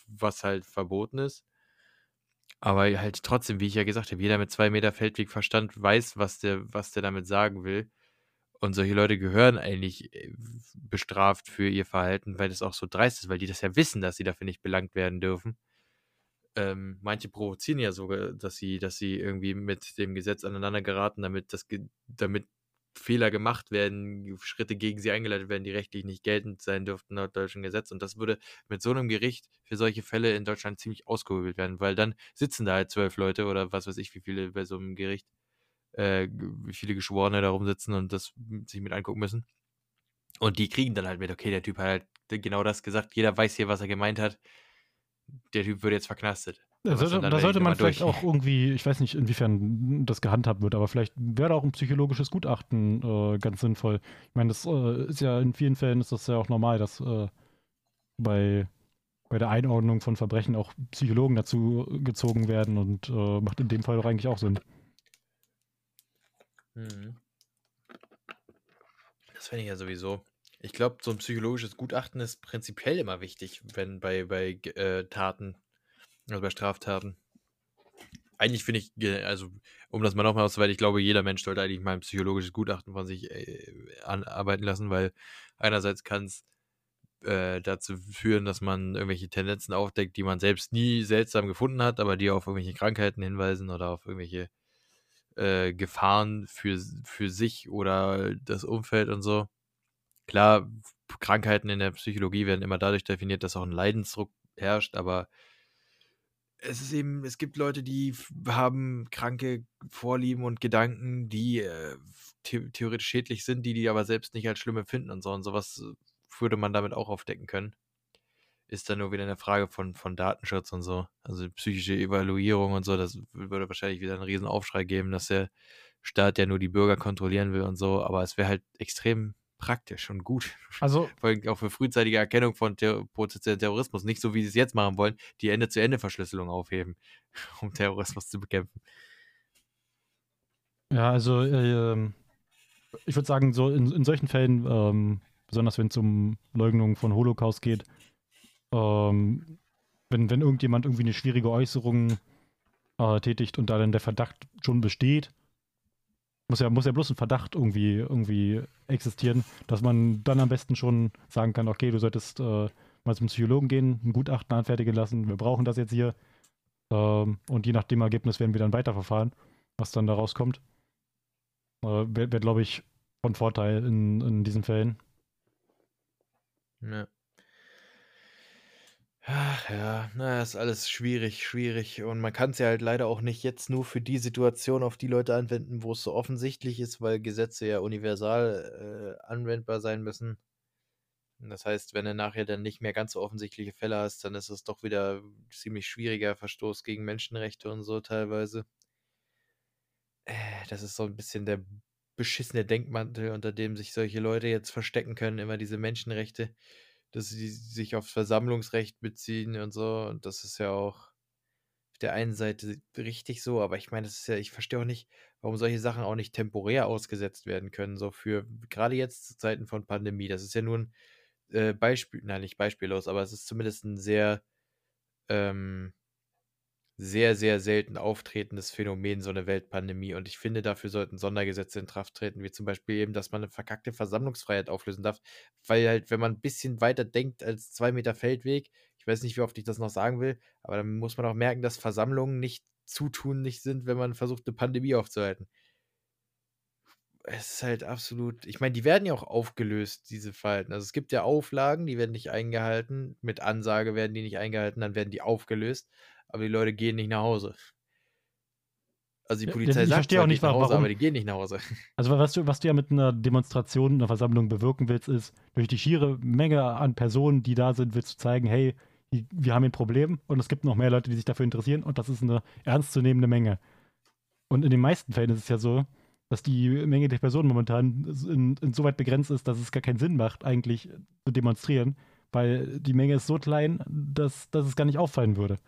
was halt verboten ist. Aber halt trotzdem, wie ich ja gesagt habe, jeder mit zwei Meter Feldwegverstand weiß, was der, was der damit sagen will. Und solche Leute gehören eigentlich äh, bestraft für ihr Verhalten, weil das auch so dreist ist, weil die das ja wissen, dass sie dafür nicht belangt werden dürfen. Ähm, manche provozieren ja sogar, dass sie, dass sie irgendwie mit dem Gesetz aneinander geraten, damit das, damit Fehler gemacht werden, Schritte gegen sie eingeleitet werden, die rechtlich nicht geltend sein dürften laut deutschem Gesetz. Und das würde mit so einem Gericht für solche Fälle in Deutschland ziemlich ausgehobelt werden, weil dann sitzen da halt zwölf Leute oder was weiß ich, wie viele bei so einem Gericht, äh, wie viele Geschworene da rumsitzen und das sich mit angucken müssen. Und die kriegen dann halt mit, okay, der Typ hat halt genau das gesagt, jeder weiß hier, was er gemeint hat. Der Typ wird jetzt verknastet. Da sollte, da sollte man vielleicht durch. auch irgendwie, ich weiß nicht, inwiefern das gehandhabt wird, aber vielleicht wäre da auch ein psychologisches Gutachten äh, ganz sinnvoll. Ich meine, das äh, ist ja in vielen Fällen ist das ja auch normal, dass äh, bei, bei der Einordnung von Verbrechen auch Psychologen dazu gezogen werden und äh, macht in dem Fall doch eigentlich auch Sinn. Mhm. Das finde ich ja sowieso. Ich glaube, so ein psychologisches Gutachten ist prinzipiell immer wichtig, wenn bei, bei äh, Taten, also bei Straftaten. Eigentlich finde ich, also um das mal nochmal auszuweiten, ich glaube, jeder Mensch sollte eigentlich mal ein psychologisches Gutachten von sich äh, anarbeiten lassen, weil einerseits kann es äh, dazu führen, dass man irgendwelche Tendenzen aufdeckt, die man selbst nie seltsam gefunden hat, aber die auf irgendwelche Krankheiten hinweisen oder auf irgendwelche äh, Gefahren für, für sich oder das Umfeld und so. Klar, Krankheiten in der Psychologie werden immer dadurch definiert, dass auch ein Leidensdruck herrscht, aber es ist eben, es gibt Leute, die haben kranke Vorlieben und Gedanken, die äh, the theoretisch schädlich sind, die die aber selbst nicht als schlimm empfinden und so. Und sowas äh, würde man damit auch aufdecken können. Ist dann nur wieder eine Frage von, von Datenschutz und so. Also psychische Evaluierung und so, das würde wahrscheinlich wieder einen riesen Aufschrei geben, dass der Staat ja nur die Bürger kontrollieren will und so. Aber es wäre halt extrem praktisch und gut. Also, Vor allem auch für frühzeitige Erkennung von Ter potenziellen Terrorismus. Nicht so, wie sie es jetzt machen wollen, die Ende-zu-Ende-Verschlüsselung aufheben, um Terrorismus zu bekämpfen. ja, also äh, ich würde sagen, so in, in solchen Fällen, ähm, besonders wenn es um Leugnung von Holocaust geht, ähm, wenn, wenn irgendjemand irgendwie eine schwierige Äußerung äh, tätigt und da dann der Verdacht schon besteht, muss ja, muss ja bloß ein Verdacht irgendwie, irgendwie existieren, dass man dann am besten schon sagen kann, okay, du solltest äh, mal zum Psychologen gehen, ein Gutachten anfertigen lassen, wir brauchen das jetzt hier. Ähm, und je nach dem Ergebnis werden wir dann weiterverfahren, was dann da rauskommt. Äh, Wäre, wär, glaube ich, von Vorteil in, in diesen Fällen. Ja. Ach ja, na, ist alles schwierig, schwierig. Und man kann es ja halt leider auch nicht jetzt nur für die Situation auf die Leute anwenden, wo es so offensichtlich ist, weil Gesetze ja universal äh, anwendbar sein müssen. Das heißt, wenn du nachher dann nicht mehr ganz so offensichtliche Fälle hast, dann ist es doch wieder ziemlich schwieriger Verstoß gegen Menschenrechte und so teilweise. Äh, das ist so ein bisschen der beschissene Denkmantel, unter dem sich solche Leute jetzt verstecken können, immer diese Menschenrechte dass sie sich aufs Versammlungsrecht beziehen und so. Und das ist ja auch auf der einen Seite richtig so, aber ich meine, das ist ja, ich verstehe auch nicht, warum solche Sachen auch nicht temporär ausgesetzt werden können. So für gerade jetzt zu Zeiten von Pandemie. Das ist ja nur ein äh, Beispiel, nein, nicht beispiellos, aber es ist zumindest ein sehr ähm, sehr, sehr selten auftretendes Phänomen, so eine Weltpandemie. Und ich finde, dafür sollten Sondergesetze in Kraft treten, wie zum Beispiel eben, dass man eine verkackte Versammlungsfreiheit auflösen darf. Weil halt, wenn man ein bisschen weiter denkt als zwei Meter Feldweg, ich weiß nicht, wie oft ich das noch sagen will, aber dann muss man auch merken, dass Versammlungen nicht zutunlich sind, wenn man versucht, eine Pandemie aufzuhalten. Es ist halt absolut, ich meine, die werden ja auch aufgelöst, diese Verhalten. Also es gibt ja Auflagen, die werden nicht eingehalten. Mit Ansage werden die nicht eingehalten, dann werden die aufgelöst aber die Leute gehen nicht nach Hause. Also die Polizei ich sagt auch nicht, nach Hause, warum. aber die gehen nicht nach Hause. Also was du, was du ja mit einer Demonstration, einer Versammlung bewirken willst, ist, durch die schiere Menge an Personen, die da sind, willst du zeigen, hey, wir haben ein Problem und es gibt noch mehr Leute, die sich dafür interessieren und das ist eine ernstzunehmende Menge. Und in den meisten Fällen ist es ja so, dass die Menge der Personen momentan insoweit begrenzt ist, dass es gar keinen Sinn macht, eigentlich zu demonstrieren, weil die Menge ist so klein, dass, dass es gar nicht auffallen würde.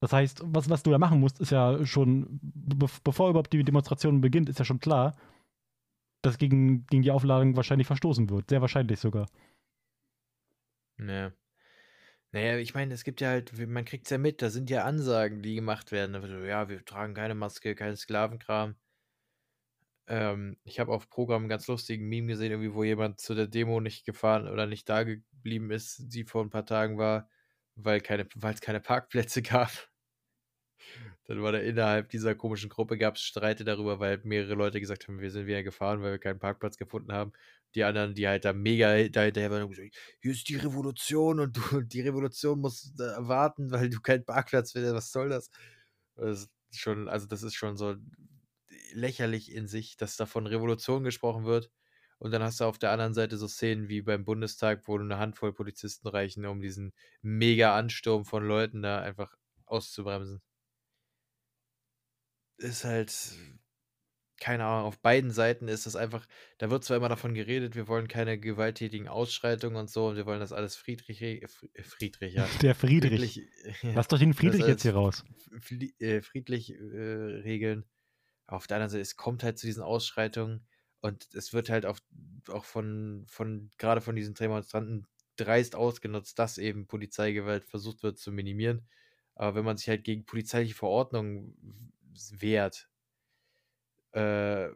Das heißt, was, was du da machen musst, ist ja schon, be bevor überhaupt die Demonstration beginnt, ist ja schon klar, dass gegen, gegen die Aufladung wahrscheinlich verstoßen wird. Sehr wahrscheinlich sogar. Naja. Naja, ich meine, es gibt ja halt, man kriegt es ja mit, da sind ja Ansagen, die gemacht werden. Ja, wir tragen keine Maske, keinen Sklavenkram. Ähm, ich habe auf Programm einen ganz lustigen Meme gesehen, irgendwie, wo jemand zu der Demo nicht gefahren oder nicht da geblieben ist, die vor ein paar Tagen war, weil keine, es keine Parkplätze gab. Dann war da innerhalb dieser komischen Gruppe gab es Streite darüber, weil mehrere Leute gesagt haben, wir sind wieder gefahren, weil wir keinen Parkplatz gefunden haben. Die anderen, die halt da mega dahinterher waren, haben gesagt, hier ist die Revolution und du, die Revolution muss warten, weil du keinen Parkplatz findest. Was soll das? das ist schon, also das ist schon so lächerlich in sich, dass da von Revolution gesprochen wird. Und dann hast du auf der anderen Seite so Szenen wie beim Bundestag, wo eine Handvoll Polizisten reichen, um diesen mega Ansturm von Leuten da einfach auszubremsen. Ist halt, keine Ahnung, auf beiden Seiten ist das einfach, da wird zwar immer davon geredet, wir wollen keine gewalttätigen Ausschreitungen und so und wir wollen das alles Friedrich, äh, Friedrich, ja. Der Friedrich. friedlich, Lass doch den Friedrich jetzt hier raus. Äh, friedlich äh, regeln. Auf der anderen Seite, es kommt halt zu diesen Ausschreitungen und es wird halt auch, auch von, von gerade von diesen Demonstranten dreist ausgenutzt, dass eben Polizeigewalt versucht wird zu minimieren. Aber wenn man sich halt gegen polizeiliche Verordnungen wehrt, äh,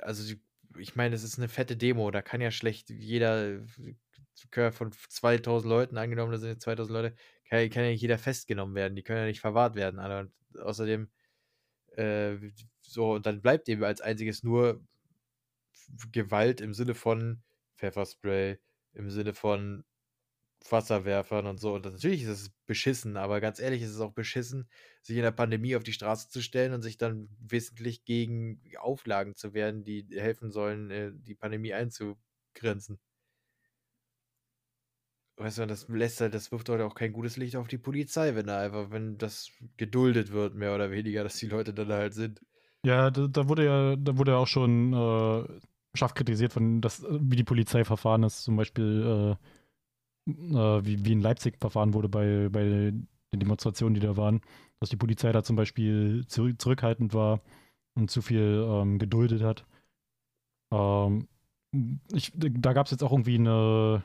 also ich meine, es ist eine fette Demo, da kann ja schlecht jeder von 2000 Leuten angenommen, da sind jetzt 2000 Leute, kann, kann ja nicht jeder festgenommen werden, die können ja nicht verwahrt werden. Und außerdem, äh, so, und dann bleibt eben als einziges nur Gewalt im Sinne von Pfefferspray, im Sinne von Wasserwerfern und so. Und natürlich ist es beschissen, aber ganz ehrlich ist es auch beschissen, sich in der Pandemie auf die Straße zu stellen und sich dann wissentlich gegen Auflagen zu wehren, die helfen sollen, äh, die Pandemie einzugrenzen. Weißt du, das lässt halt, das wirft heute auch kein gutes Licht auf die Polizei, wenn da einfach, wenn das geduldet wird, mehr oder weniger, dass die Leute dann halt sind. Ja, da, da wurde ja, da wurde ja auch schon äh, scharf kritisiert, von das, wie die Polizei verfahren ist, zum Beispiel äh, äh, wie, wie in Leipzig verfahren wurde bei, bei den Demonstrationen, die da waren, dass die Polizei da zum Beispiel zurück, zurückhaltend war und zu viel ähm, geduldet hat. Ähm, ich, da gab es jetzt auch irgendwie eine,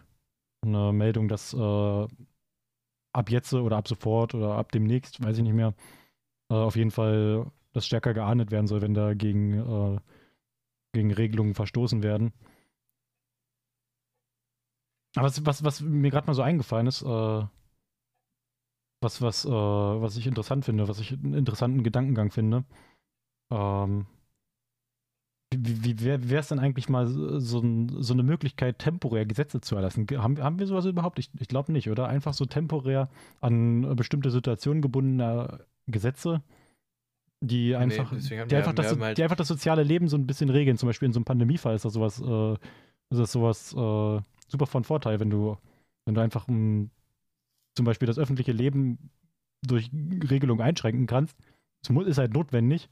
eine Meldung, dass äh, ab jetzt oder ab sofort oder ab demnächst, weiß ich nicht mehr, äh, auf jeden Fall das stärker geahndet werden soll, wenn da gegen, äh, gegen Regelungen verstoßen werden. Aber was, was, was mir gerade mal so eingefallen ist, äh, was, was, äh, was ich interessant finde, was ich einen interessanten Gedankengang finde, ähm, wie, wie wäre es denn eigentlich mal so, so, eine Möglichkeit, temporär Gesetze zu erlassen? Haben, haben wir sowas überhaupt? Ich, ich glaube nicht, oder? Einfach so temporär an bestimmte Situationen gebundene Gesetze, die einfach, nee, die, einfach das, halt die einfach das soziale Leben so ein bisschen regeln. Zum Beispiel in so einem Pandemiefall ist das sowas, äh, ist das sowas äh, super von Vorteil, wenn du, wenn du einfach um, hm, zum Beispiel das öffentliche Leben durch Regelungen einschränken kannst. Es ist halt notwendig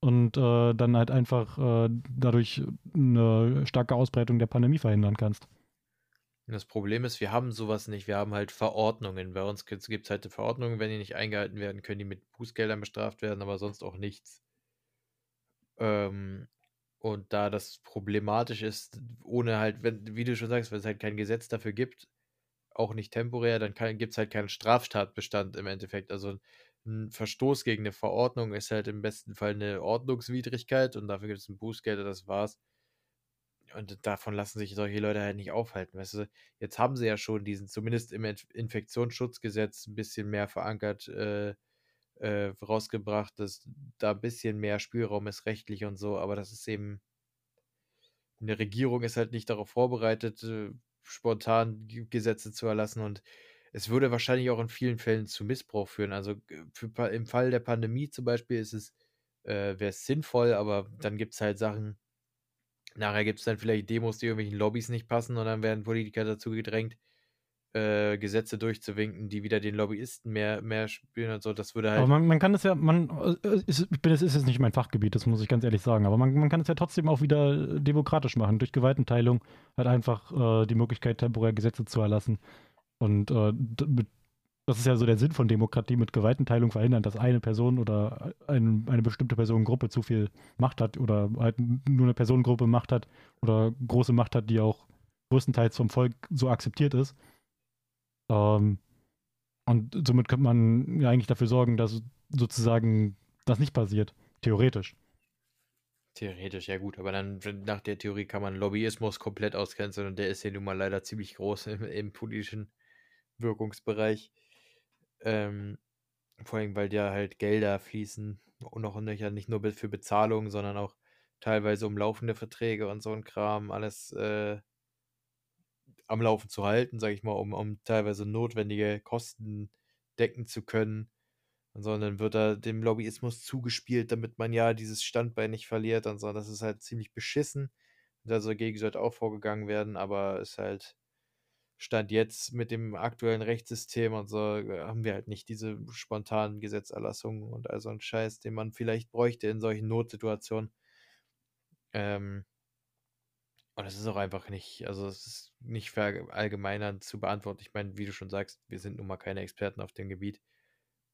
und äh, dann halt einfach äh, dadurch eine starke Ausbreitung der Pandemie verhindern kannst. Das Problem ist, wir haben sowas nicht. Wir haben halt Verordnungen. Bei uns gibt es halt Verordnungen, wenn die nicht eingehalten werden, können die mit Bußgeldern bestraft werden, aber sonst auch nichts. Ähm, und da das problematisch ist, ohne halt, wenn, wie du schon sagst, wenn es halt kein Gesetz dafür gibt, auch nicht temporär, dann gibt es halt keinen Straftatbestand im Endeffekt. Also ein Verstoß gegen eine Verordnung ist halt im besten Fall eine Ordnungswidrigkeit und dafür gibt es ein Bußgeld, das war's. Und davon lassen sich solche Leute halt nicht aufhalten. Weißt du, jetzt haben sie ja schon diesen, zumindest im Infektionsschutzgesetz, ein bisschen mehr verankert, äh, äh, rausgebracht, dass da ein bisschen mehr Spielraum ist rechtlich und so, aber das ist eben, eine Regierung ist halt nicht darauf vorbereitet, äh, spontan Gesetze zu erlassen und es würde wahrscheinlich auch in vielen Fällen zu Missbrauch führen. Also für, im Fall der Pandemie zum Beispiel ist es, äh, wäre es sinnvoll, aber dann gibt es halt Sachen, nachher gibt es dann vielleicht Demos, die irgendwelchen Lobbys nicht passen und dann werden Politiker dazu gedrängt, äh, Gesetze durchzuwinken, die wieder den Lobbyisten mehr, mehr spielen und so. Das würde halt. Aber man, man kann es ja, man, äh, ist, ich bin, es ist jetzt nicht mein Fachgebiet, das muss ich ganz ehrlich sagen, aber man, man kann es ja trotzdem auch wieder demokratisch machen. Durch Gewaltenteilung halt einfach äh, die Möglichkeit, temporär Gesetze zu erlassen. Und äh, das ist ja so der Sinn von Demokratie, mit Gewaltenteilung verhindern, dass eine Person oder ein, eine bestimmte Personengruppe zu viel Macht hat oder halt nur eine Personengruppe Macht hat oder große Macht hat, die auch größtenteils vom Volk so akzeptiert ist. Ähm, und somit könnte man ja eigentlich dafür sorgen, dass sozusagen das nicht passiert, theoretisch. Theoretisch, ja gut, aber dann nach der Theorie kann man Lobbyismus komplett ausgrenzen und der ist ja nun mal leider ziemlich groß im, im politischen Wirkungsbereich. Ähm, vor allem, weil ja halt Gelder fließen und auch nicht nur für Bezahlung, sondern auch teilweise um laufende Verträge und so ein Kram, alles äh, am Laufen zu halten, sage ich mal, um, um teilweise notwendige Kosten decken zu können. Und so, und dann wird da dem Lobbyismus zugespielt, damit man ja dieses Standbein nicht verliert und so. Das ist halt ziemlich beschissen. Und also dagegen sollte auch vorgegangen werden, aber ist halt Stand jetzt mit dem aktuellen Rechtssystem und so äh, haben wir halt nicht diese spontanen Gesetzerlassungen und all so ein Scheiß, den man vielleicht bräuchte in solchen Notsituationen. Ähm, und es ist auch einfach nicht, also es ist nicht verallgemeinern zu beantworten. Ich meine, wie du schon sagst, wir sind nun mal keine Experten auf dem Gebiet.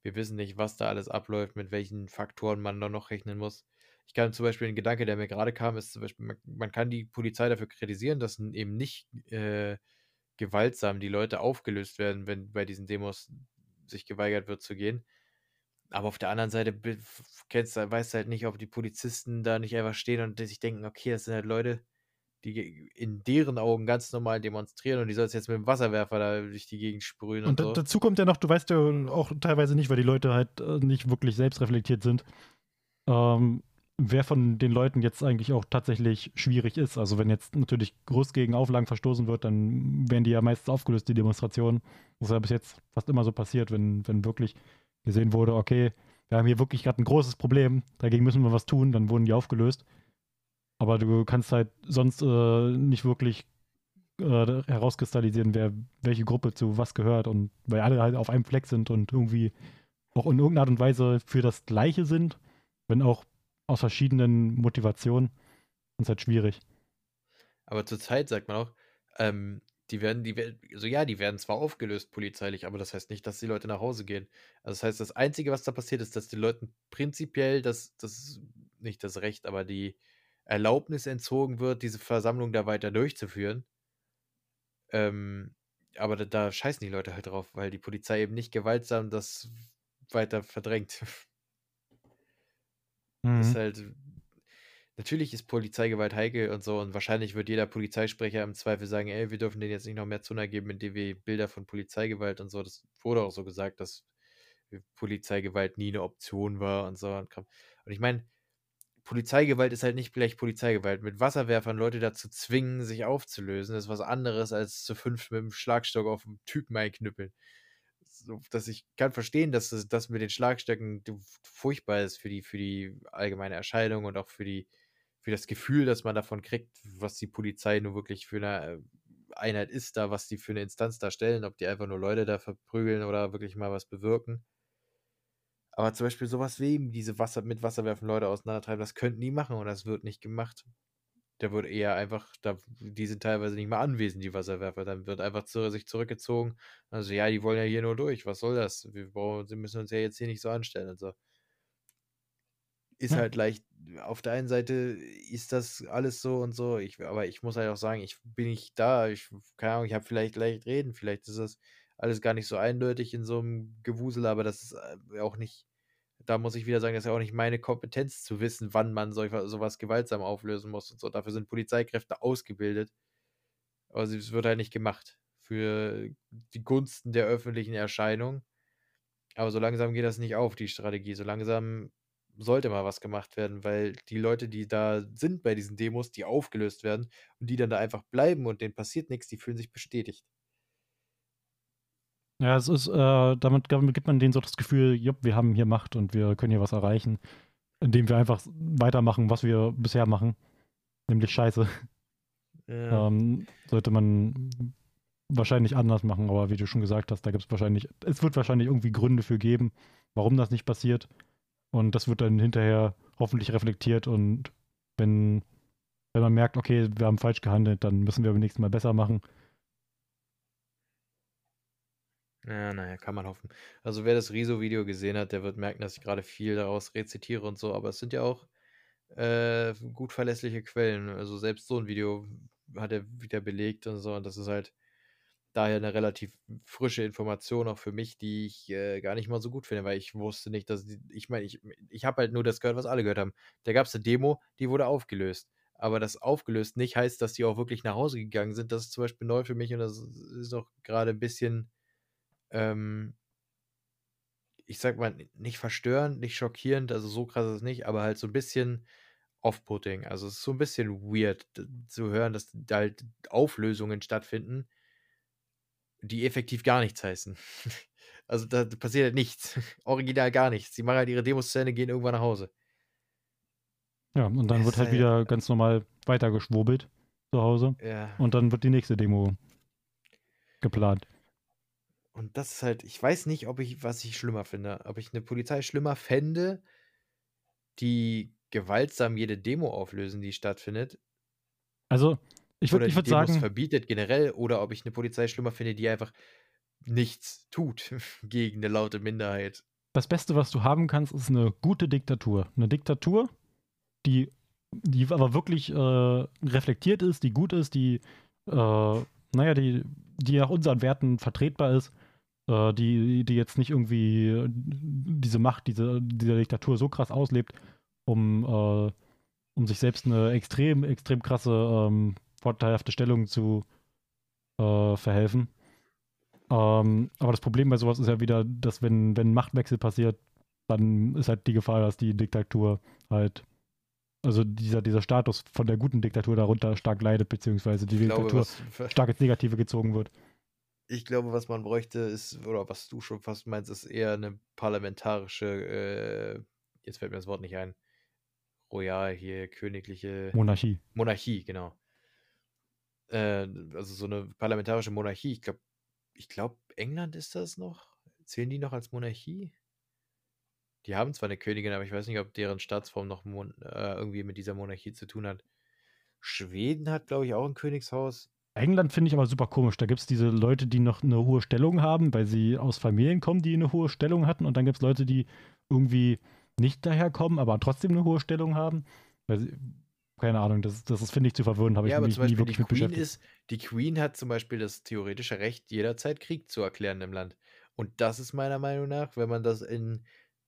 Wir wissen nicht, was da alles abläuft, mit welchen Faktoren man da noch rechnen muss. Ich kann zum Beispiel ein Gedanke, der mir gerade kam, ist zum Beispiel, man, man kann die Polizei dafür kritisieren, dass eben nicht äh, gewaltsam die Leute aufgelöst werden, wenn bei diesen Demos sich geweigert wird zu gehen. Aber auf der anderen Seite kennst, weißt du halt nicht, ob die Polizisten da nicht einfach stehen und sich denken, okay, das sind halt Leute, die in deren Augen ganz normal demonstrieren und die soll es jetzt mit dem Wasserwerfer da durch die Gegend sprühen. Und, und so. dazu kommt ja noch, du weißt ja auch teilweise nicht, weil die Leute halt äh, nicht wirklich selbstreflektiert sind. Ähm, wer von den Leuten jetzt eigentlich auch tatsächlich schwierig ist. Also wenn jetzt natürlich groß gegen Auflagen verstoßen wird, dann werden die ja meistens aufgelöst, die Demonstrationen. Das ist ja bis jetzt fast immer so passiert, wenn, wenn wirklich gesehen wurde, okay, wir haben hier wirklich gerade ein großes Problem, dagegen müssen wir was tun, dann wurden die aufgelöst. Aber du kannst halt sonst äh, nicht wirklich äh, herauskristallisieren, wer welche Gruppe zu was gehört und weil alle halt auf einem Fleck sind und irgendwie auch in irgendeiner Art und Weise für das Gleiche sind, wenn auch aus verschiedenen Motivationen. Das ist halt schwierig. Aber zurzeit sagt man auch, ähm, die werden, die also ja, die werden zwar aufgelöst polizeilich, aber das heißt nicht, dass die Leute nach Hause gehen. Also das heißt, das Einzige, was da passiert, ist, dass die Leuten prinzipiell das, das nicht das Recht, aber die Erlaubnis entzogen wird, diese Versammlung da weiter durchzuführen. Ähm, aber da, da scheißen die Leute halt drauf, weil die Polizei eben nicht gewaltsam das weiter verdrängt. Mhm. Ist halt. Natürlich ist Polizeigewalt heikel und so, und wahrscheinlich wird jeder Polizeisprecher im Zweifel sagen, ey, wir dürfen denen jetzt nicht noch mehr Zunder geben, indem wir Bilder von Polizeigewalt und so. Das wurde auch so gesagt, dass Polizeigewalt nie eine Option war und so. Und ich meine, Polizeigewalt ist halt nicht gleich Polizeigewalt. Mit Wasserwerfern Leute dazu zwingen, sich aufzulösen, ist was anderes als zu fünf mit dem Schlagstock auf einen Typen einknüppeln. So, dass ich kann verstehen, dass das, das mit den Schlagstöcken furchtbar ist für die, für die allgemeine Erscheinung und auch für die, für das Gefühl, dass man davon kriegt, was die Polizei nur wirklich für eine äh, Einheit ist, da, was die für eine Instanz darstellen, ob die einfach nur Leute da verprügeln oder wirklich mal was bewirken. Aber zum Beispiel sowas wie eben diese Wasser mit Wasserwerfen Leute auseinandertreiben, das könnten die machen und das wird nicht gemacht. Da wird eher einfach, da, die sind teilweise nicht mal anwesend, die Wasserwerfer. Dann wird einfach zu, sich zurückgezogen. Also, ja, die wollen ja hier nur durch. Was soll das? Wir brauchen, sie müssen uns ja jetzt hier nicht so anstellen und so. Ist ja. halt leicht. Auf der einen Seite ist das alles so und so. Ich, aber ich muss halt auch sagen, ich bin nicht da. Ich, keine Ahnung, ich habe vielleicht leicht reden. Vielleicht ist das alles gar nicht so eindeutig in so einem Gewusel, aber das ist äh, auch nicht, da muss ich wieder sagen, das ist ja auch nicht meine Kompetenz zu wissen, wann man so, sowas gewaltsam auflösen muss und so. Dafür sind Polizeikräfte ausgebildet. Aber es wird halt nicht gemacht für die Gunsten der öffentlichen Erscheinung. Aber so langsam geht das nicht auf, die Strategie. So langsam sollte mal was gemacht werden, weil die Leute, die da sind bei diesen Demos, die aufgelöst werden und die dann da einfach bleiben und denen passiert nichts, die fühlen sich bestätigt. Ja, es ist, äh, damit, damit gibt man denen so das Gefühl, jupp, wir haben hier Macht und wir können hier was erreichen, indem wir einfach weitermachen, was wir bisher machen. Nämlich Scheiße. Ja. Ähm, sollte man wahrscheinlich anders machen, aber wie du schon gesagt hast, da gibt es wahrscheinlich, es wird wahrscheinlich irgendwie Gründe für geben, warum das nicht passiert. Und das wird dann hinterher hoffentlich reflektiert und wenn, wenn man merkt, okay, wir haben falsch gehandelt, dann müssen wir beim nächsten Mal besser machen. Ja, naja, kann man hoffen. Also wer das Riso-Video gesehen hat, der wird merken, dass ich gerade viel daraus rezitiere und so, aber es sind ja auch äh, gut verlässliche Quellen. Also selbst so ein Video hat er wieder belegt und so, und das ist halt daher eine relativ frische Information auch für mich, die ich äh, gar nicht mal so gut finde, weil ich wusste nicht, dass die, ich meine, ich, ich habe halt nur das gehört, was alle gehört haben. Da gab es eine Demo, die wurde aufgelöst. Aber das aufgelöst nicht heißt, dass die auch wirklich nach Hause gegangen sind. Das ist zum Beispiel neu für mich und das ist auch gerade ein bisschen ähm, ich sag mal, nicht verstörend, nicht schockierend, also so krass ist es nicht, aber halt so ein bisschen off-putting. Also es ist so ein bisschen weird zu hören, dass da halt Auflösungen stattfinden, die effektiv gar nichts heißen. Also da passiert halt nichts. Original gar nichts. Sie machen halt ihre Demos zu Ende, gehen irgendwann nach Hause. Ja, und dann es wird halt, halt wieder ganz normal weitergeschwurbelt zu Hause. Ja. Und dann wird die nächste Demo geplant. Und das ist halt, ich weiß nicht, ob ich, was ich schlimmer finde. Ob ich eine Polizei schlimmer fände, die gewaltsam jede Demo auflösen, die stattfindet. Also, ich würde würd sagen. verbietet generell, oder ob ich eine Polizei schlimmer finde, die einfach nichts tut gegen eine laute Minderheit. Das Beste, was du haben kannst, ist eine gute Diktatur. Eine Diktatur, die, die aber wirklich äh, reflektiert ist, die gut ist, die, äh, naja, die, die nach unseren Werten vertretbar ist äh, die, die jetzt nicht irgendwie diese Macht, diese, diese Diktatur so krass auslebt, um, äh, um sich selbst eine extrem, extrem krasse, ähm, vorteilhafte Stellung zu äh, verhelfen. Ähm, aber das Problem bei sowas ist ja wieder, dass wenn, wenn Machtwechsel passiert, dann ist halt die Gefahr, dass die Diktatur halt, also dieser, dieser Status von der guten Diktatur darunter stark leidet, beziehungsweise die Diktatur glaube, stark ins Negative gezogen wird ich glaube, was man bräuchte, ist, oder was du schon fast meinst, ist eher eine parlamentarische, äh, jetzt fällt mir das Wort nicht ein, royal hier, königliche Monarchie. Monarchie, genau. Äh, also so eine parlamentarische Monarchie. Ich glaube, ich glaube, England ist das noch. Zählen die noch als Monarchie? Die haben zwar eine Königin, aber ich weiß nicht, ob deren Staatsform noch äh, irgendwie mit dieser Monarchie zu tun hat. Schweden hat, glaube ich, auch ein Königshaus. England finde ich aber super komisch. Da gibt es diese Leute, die noch eine hohe Stellung haben, weil sie aus Familien kommen, die eine hohe Stellung hatten. Und dann gibt es Leute, die irgendwie nicht daherkommen, aber trotzdem eine hohe Stellung haben. Sie, keine Ahnung, das, das ist, finde ich, zu verwirrend, habe Ja, ich aber mich zum nie wirklich die mit Queen beschäftigt. ist, die Queen hat zum Beispiel das theoretische Recht, jederzeit Krieg zu erklären im Land. Und das ist meiner Meinung nach, wenn man das in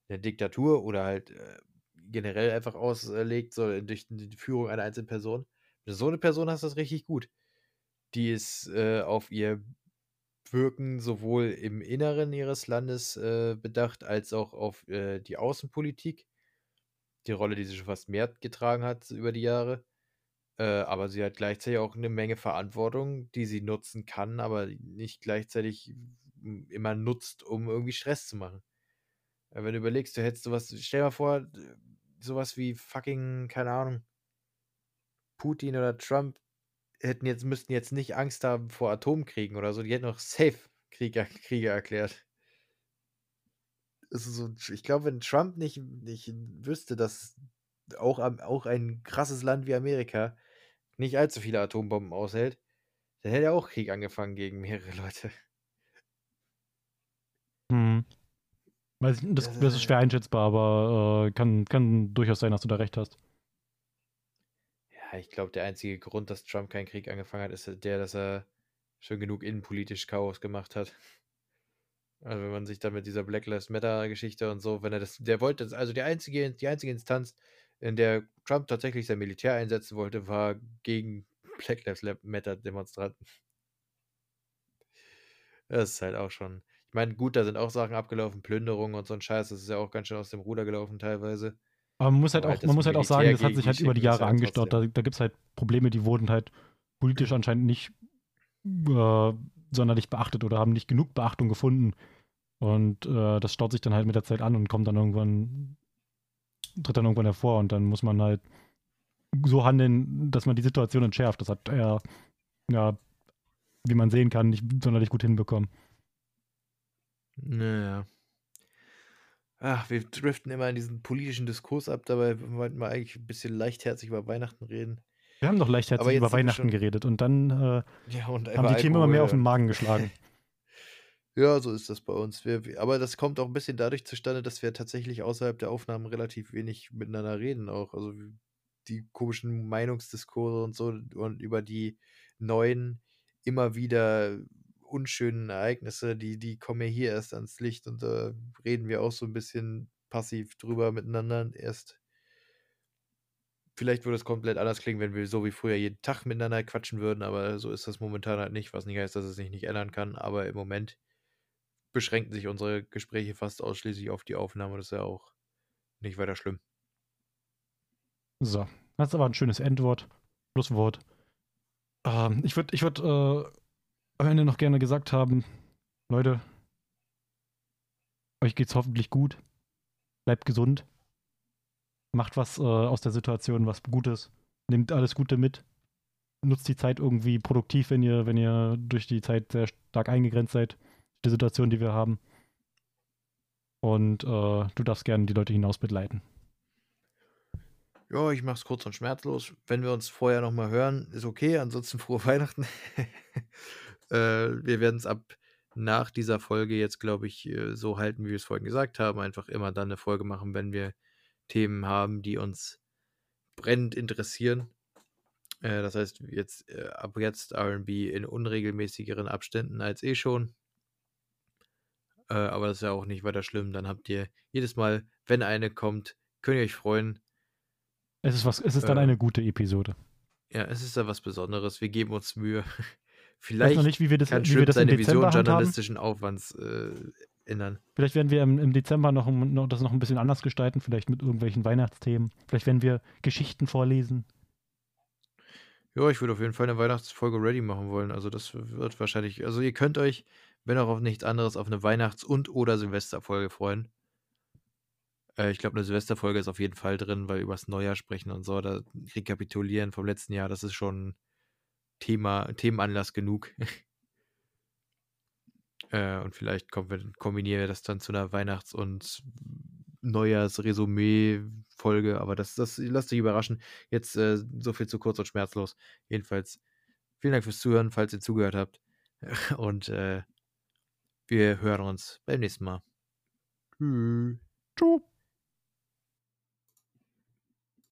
der Diktatur oder halt äh, generell einfach auslegt, so durch die Führung einer einzelnen Person. Du so eine Person hast, ist das richtig gut. Die ist äh, auf ihr Wirken sowohl im Inneren ihres Landes äh, bedacht, als auch auf äh, die Außenpolitik. Die Rolle, die sie schon fast mehr getragen hat über die Jahre. Äh, aber sie hat gleichzeitig auch eine Menge Verantwortung, die sie nutzen kann, aber nicht gleichzeitig immer nutzt, um irgendwie Stress zu machen. Äh, wenn du überlegst, du hättest sowas, stell dir mal vor, sowas wie fucking, keine Ahnung, Putin oder Trump hätten jetzt, müssten jetzt nicht Angst haben vor Atomkriegen oder so, die hätten auch safe Kriege, Kriege erklärt. Ist so, ich glaube, wenn Trump nicht, nicht wüsste, dass auch, auch ein krasses Land wie Amerika nicht allzu viele Atombomben aushält, dann hätte er auch Krieg angefangen gegen mehrere Leute. Hm. Weiß ich, das, Das ist schwer einschätzbar, aber äh, kann, kann durchaus sein, dass du da recht hast. Ja, ich glaube, der einzige Grund, dass Trump keinen Krieg angefangen hat, ist der, dass er schon genug innenpolitisch Chaos gemacht hat. Also wenn man sich dann mit dieser Black Lives Matter Geschichte und so, wenn er das, der wollte, also die einzige, die einzige Instanz, in der Trump tatsächlich sein Militär einsetzen wollte, war gegen Black Lives Matter Demonstranten. Das ist halt auch schon. Ich meine, gut, da sind auch Sachen abgelaufen, Plünderungen und so ein Scheiß, das ist ja auch ganz schön aus dem Ruder gelaufen teilweise. Aber man muss halt auch, halt man muss halt auch sagen, das hat sich halt über die Jahre ja angestaut. Da, da gibt es halt Probleme, die wurden halt politisch anscheinend nicht äh, sonderlich beachtet oder haben nicht genug Beachtung gefunden. Und äh, das staut sich dann halt mit der Zeit an und kommt dann irgendwann, tritt dann irgendwann hervor und dann muss man halt so handeln, dass man die Situation entschärft. Das hat er, ja, wie man sehen kann, nicht sonderlich gut hinbekommen. Naja. Ach, wir driften immer in diesen politischen Diskurs ab, dabei wollten wir eigentlich ein bisschen leichtherzig über Weihnachten reden. Wir haben doch leichtherzig über Weihnachten geredet und dann äh, Ja, und haben die Themen immer mehr auf den Magen geschlagen. Ja, so ist das bei uns. Wir, aber das kommt auch ein bisschen dadurch zustande, dass wir tatsächlich außerhalb der Aufnahmen relativ wenig miteinander reden auch. Also die komischen Meinungsdiskurse und so und über die neuen, immer wieder unschönen Ereignisse, die, die kommen ja hier erst ans Licht und da reden wir auch so ein bisschen passiv drüber miteinander erst. Vielleicht würde es komplett anders klingen, wenn wir so wie früher jeden Tag miteinander quatschen würden, aber so ist das momentan halt nicht, was nicht heißt, dass es sich nicht ändern kann. Aber im Moment beschränken sich unsere Gespräche fast ausschließlich auf die Aufnahme. Das ist ja auch nicht weiter schlimm. So, das ist aber ein schönes Endwort, Schlusswort. Ähm, ich würde ich würd, äh, am Ende noch gerne gesagt haben, Leute, euch geht's hoffentlich gut. Bleibt gesund. Macht was äh, aus der Situation, was Gutes. Nehmt alles Gute mit. Nutzt die Zeit irgendwie produktiv, wenn ihr, wenn ihr durch die Zeit sehr stark eingegrenzt seid. Die Situation, die wir haben. Und äh, du darfst gerne die Leute hinaus begleiten. Ja, ich mach's kurz und schmerzlos. Wenn wir uns vorher nochmal hören, ist okay. Ansonsten frohe Weihnachten. äh, wir werden es ab nach dieser Folge jetzt, glaube ich, äh, so halten, wie wir es vorhin gesagt haben. Einfach immer dann eine Folge machen, wenn wir Themen haben, die uns brennend interessieren. Äh, das heißt, jetzt äh, ab jetzt RB in unregelmäßigeren Abständen als eh schon. Äh, aber das ist ja auch nicht weiter schlimm. Dann habt ihr jedes Mal, wenn eine kommt, könnt ihr euch freuen. Es ist, was, es ist dann Äh, eine gute Episode. Ja, es ist ja was Besonderes. Wir geben uns Mühe. Vielleicht noch nicht, wie wir das, kann wie wir das im seine Vision Dezember handhaben. journalistischen Aufwands äh, ändern. Vielleicht werden wir im, im Dezember noch, noch das noch ein bisschen anders gestalten, vielleicht mit irgendwelchen Weihnachtsthemen. Vielleicht werden wir Geschichten vorlesen. Ja, ich würde auf jeden Fall eine Weihnachtsfolge ready machen wollen. Also das wird wahrscheinlich, also ihr könnt euch, wenn auch auf nichts anderes, auf eine Weihnachts- und oder Silvesterfolge freuen. Äh, ich glaube, eine Silvesterfolge ist auf jeden Fall drin, weil übers Neujahr sprechen und so, da rekapitulieren vom letzten Jahr, das ist schon Thema, Themenanlass genug. äh, und vielleicht wir, kombinieren wir das dann zu einer Weihnachts- und Neujahrsresümee-Folge, aber das, das lasst euch überraschen. Jetzt äh, so viel zu kurz und schmerzlos. Jedenfalls vielen Dank fürs Zuhören, falls ihr zugehört habt. Und äh, wir hören uns beim nächsten Mal. Tschüss.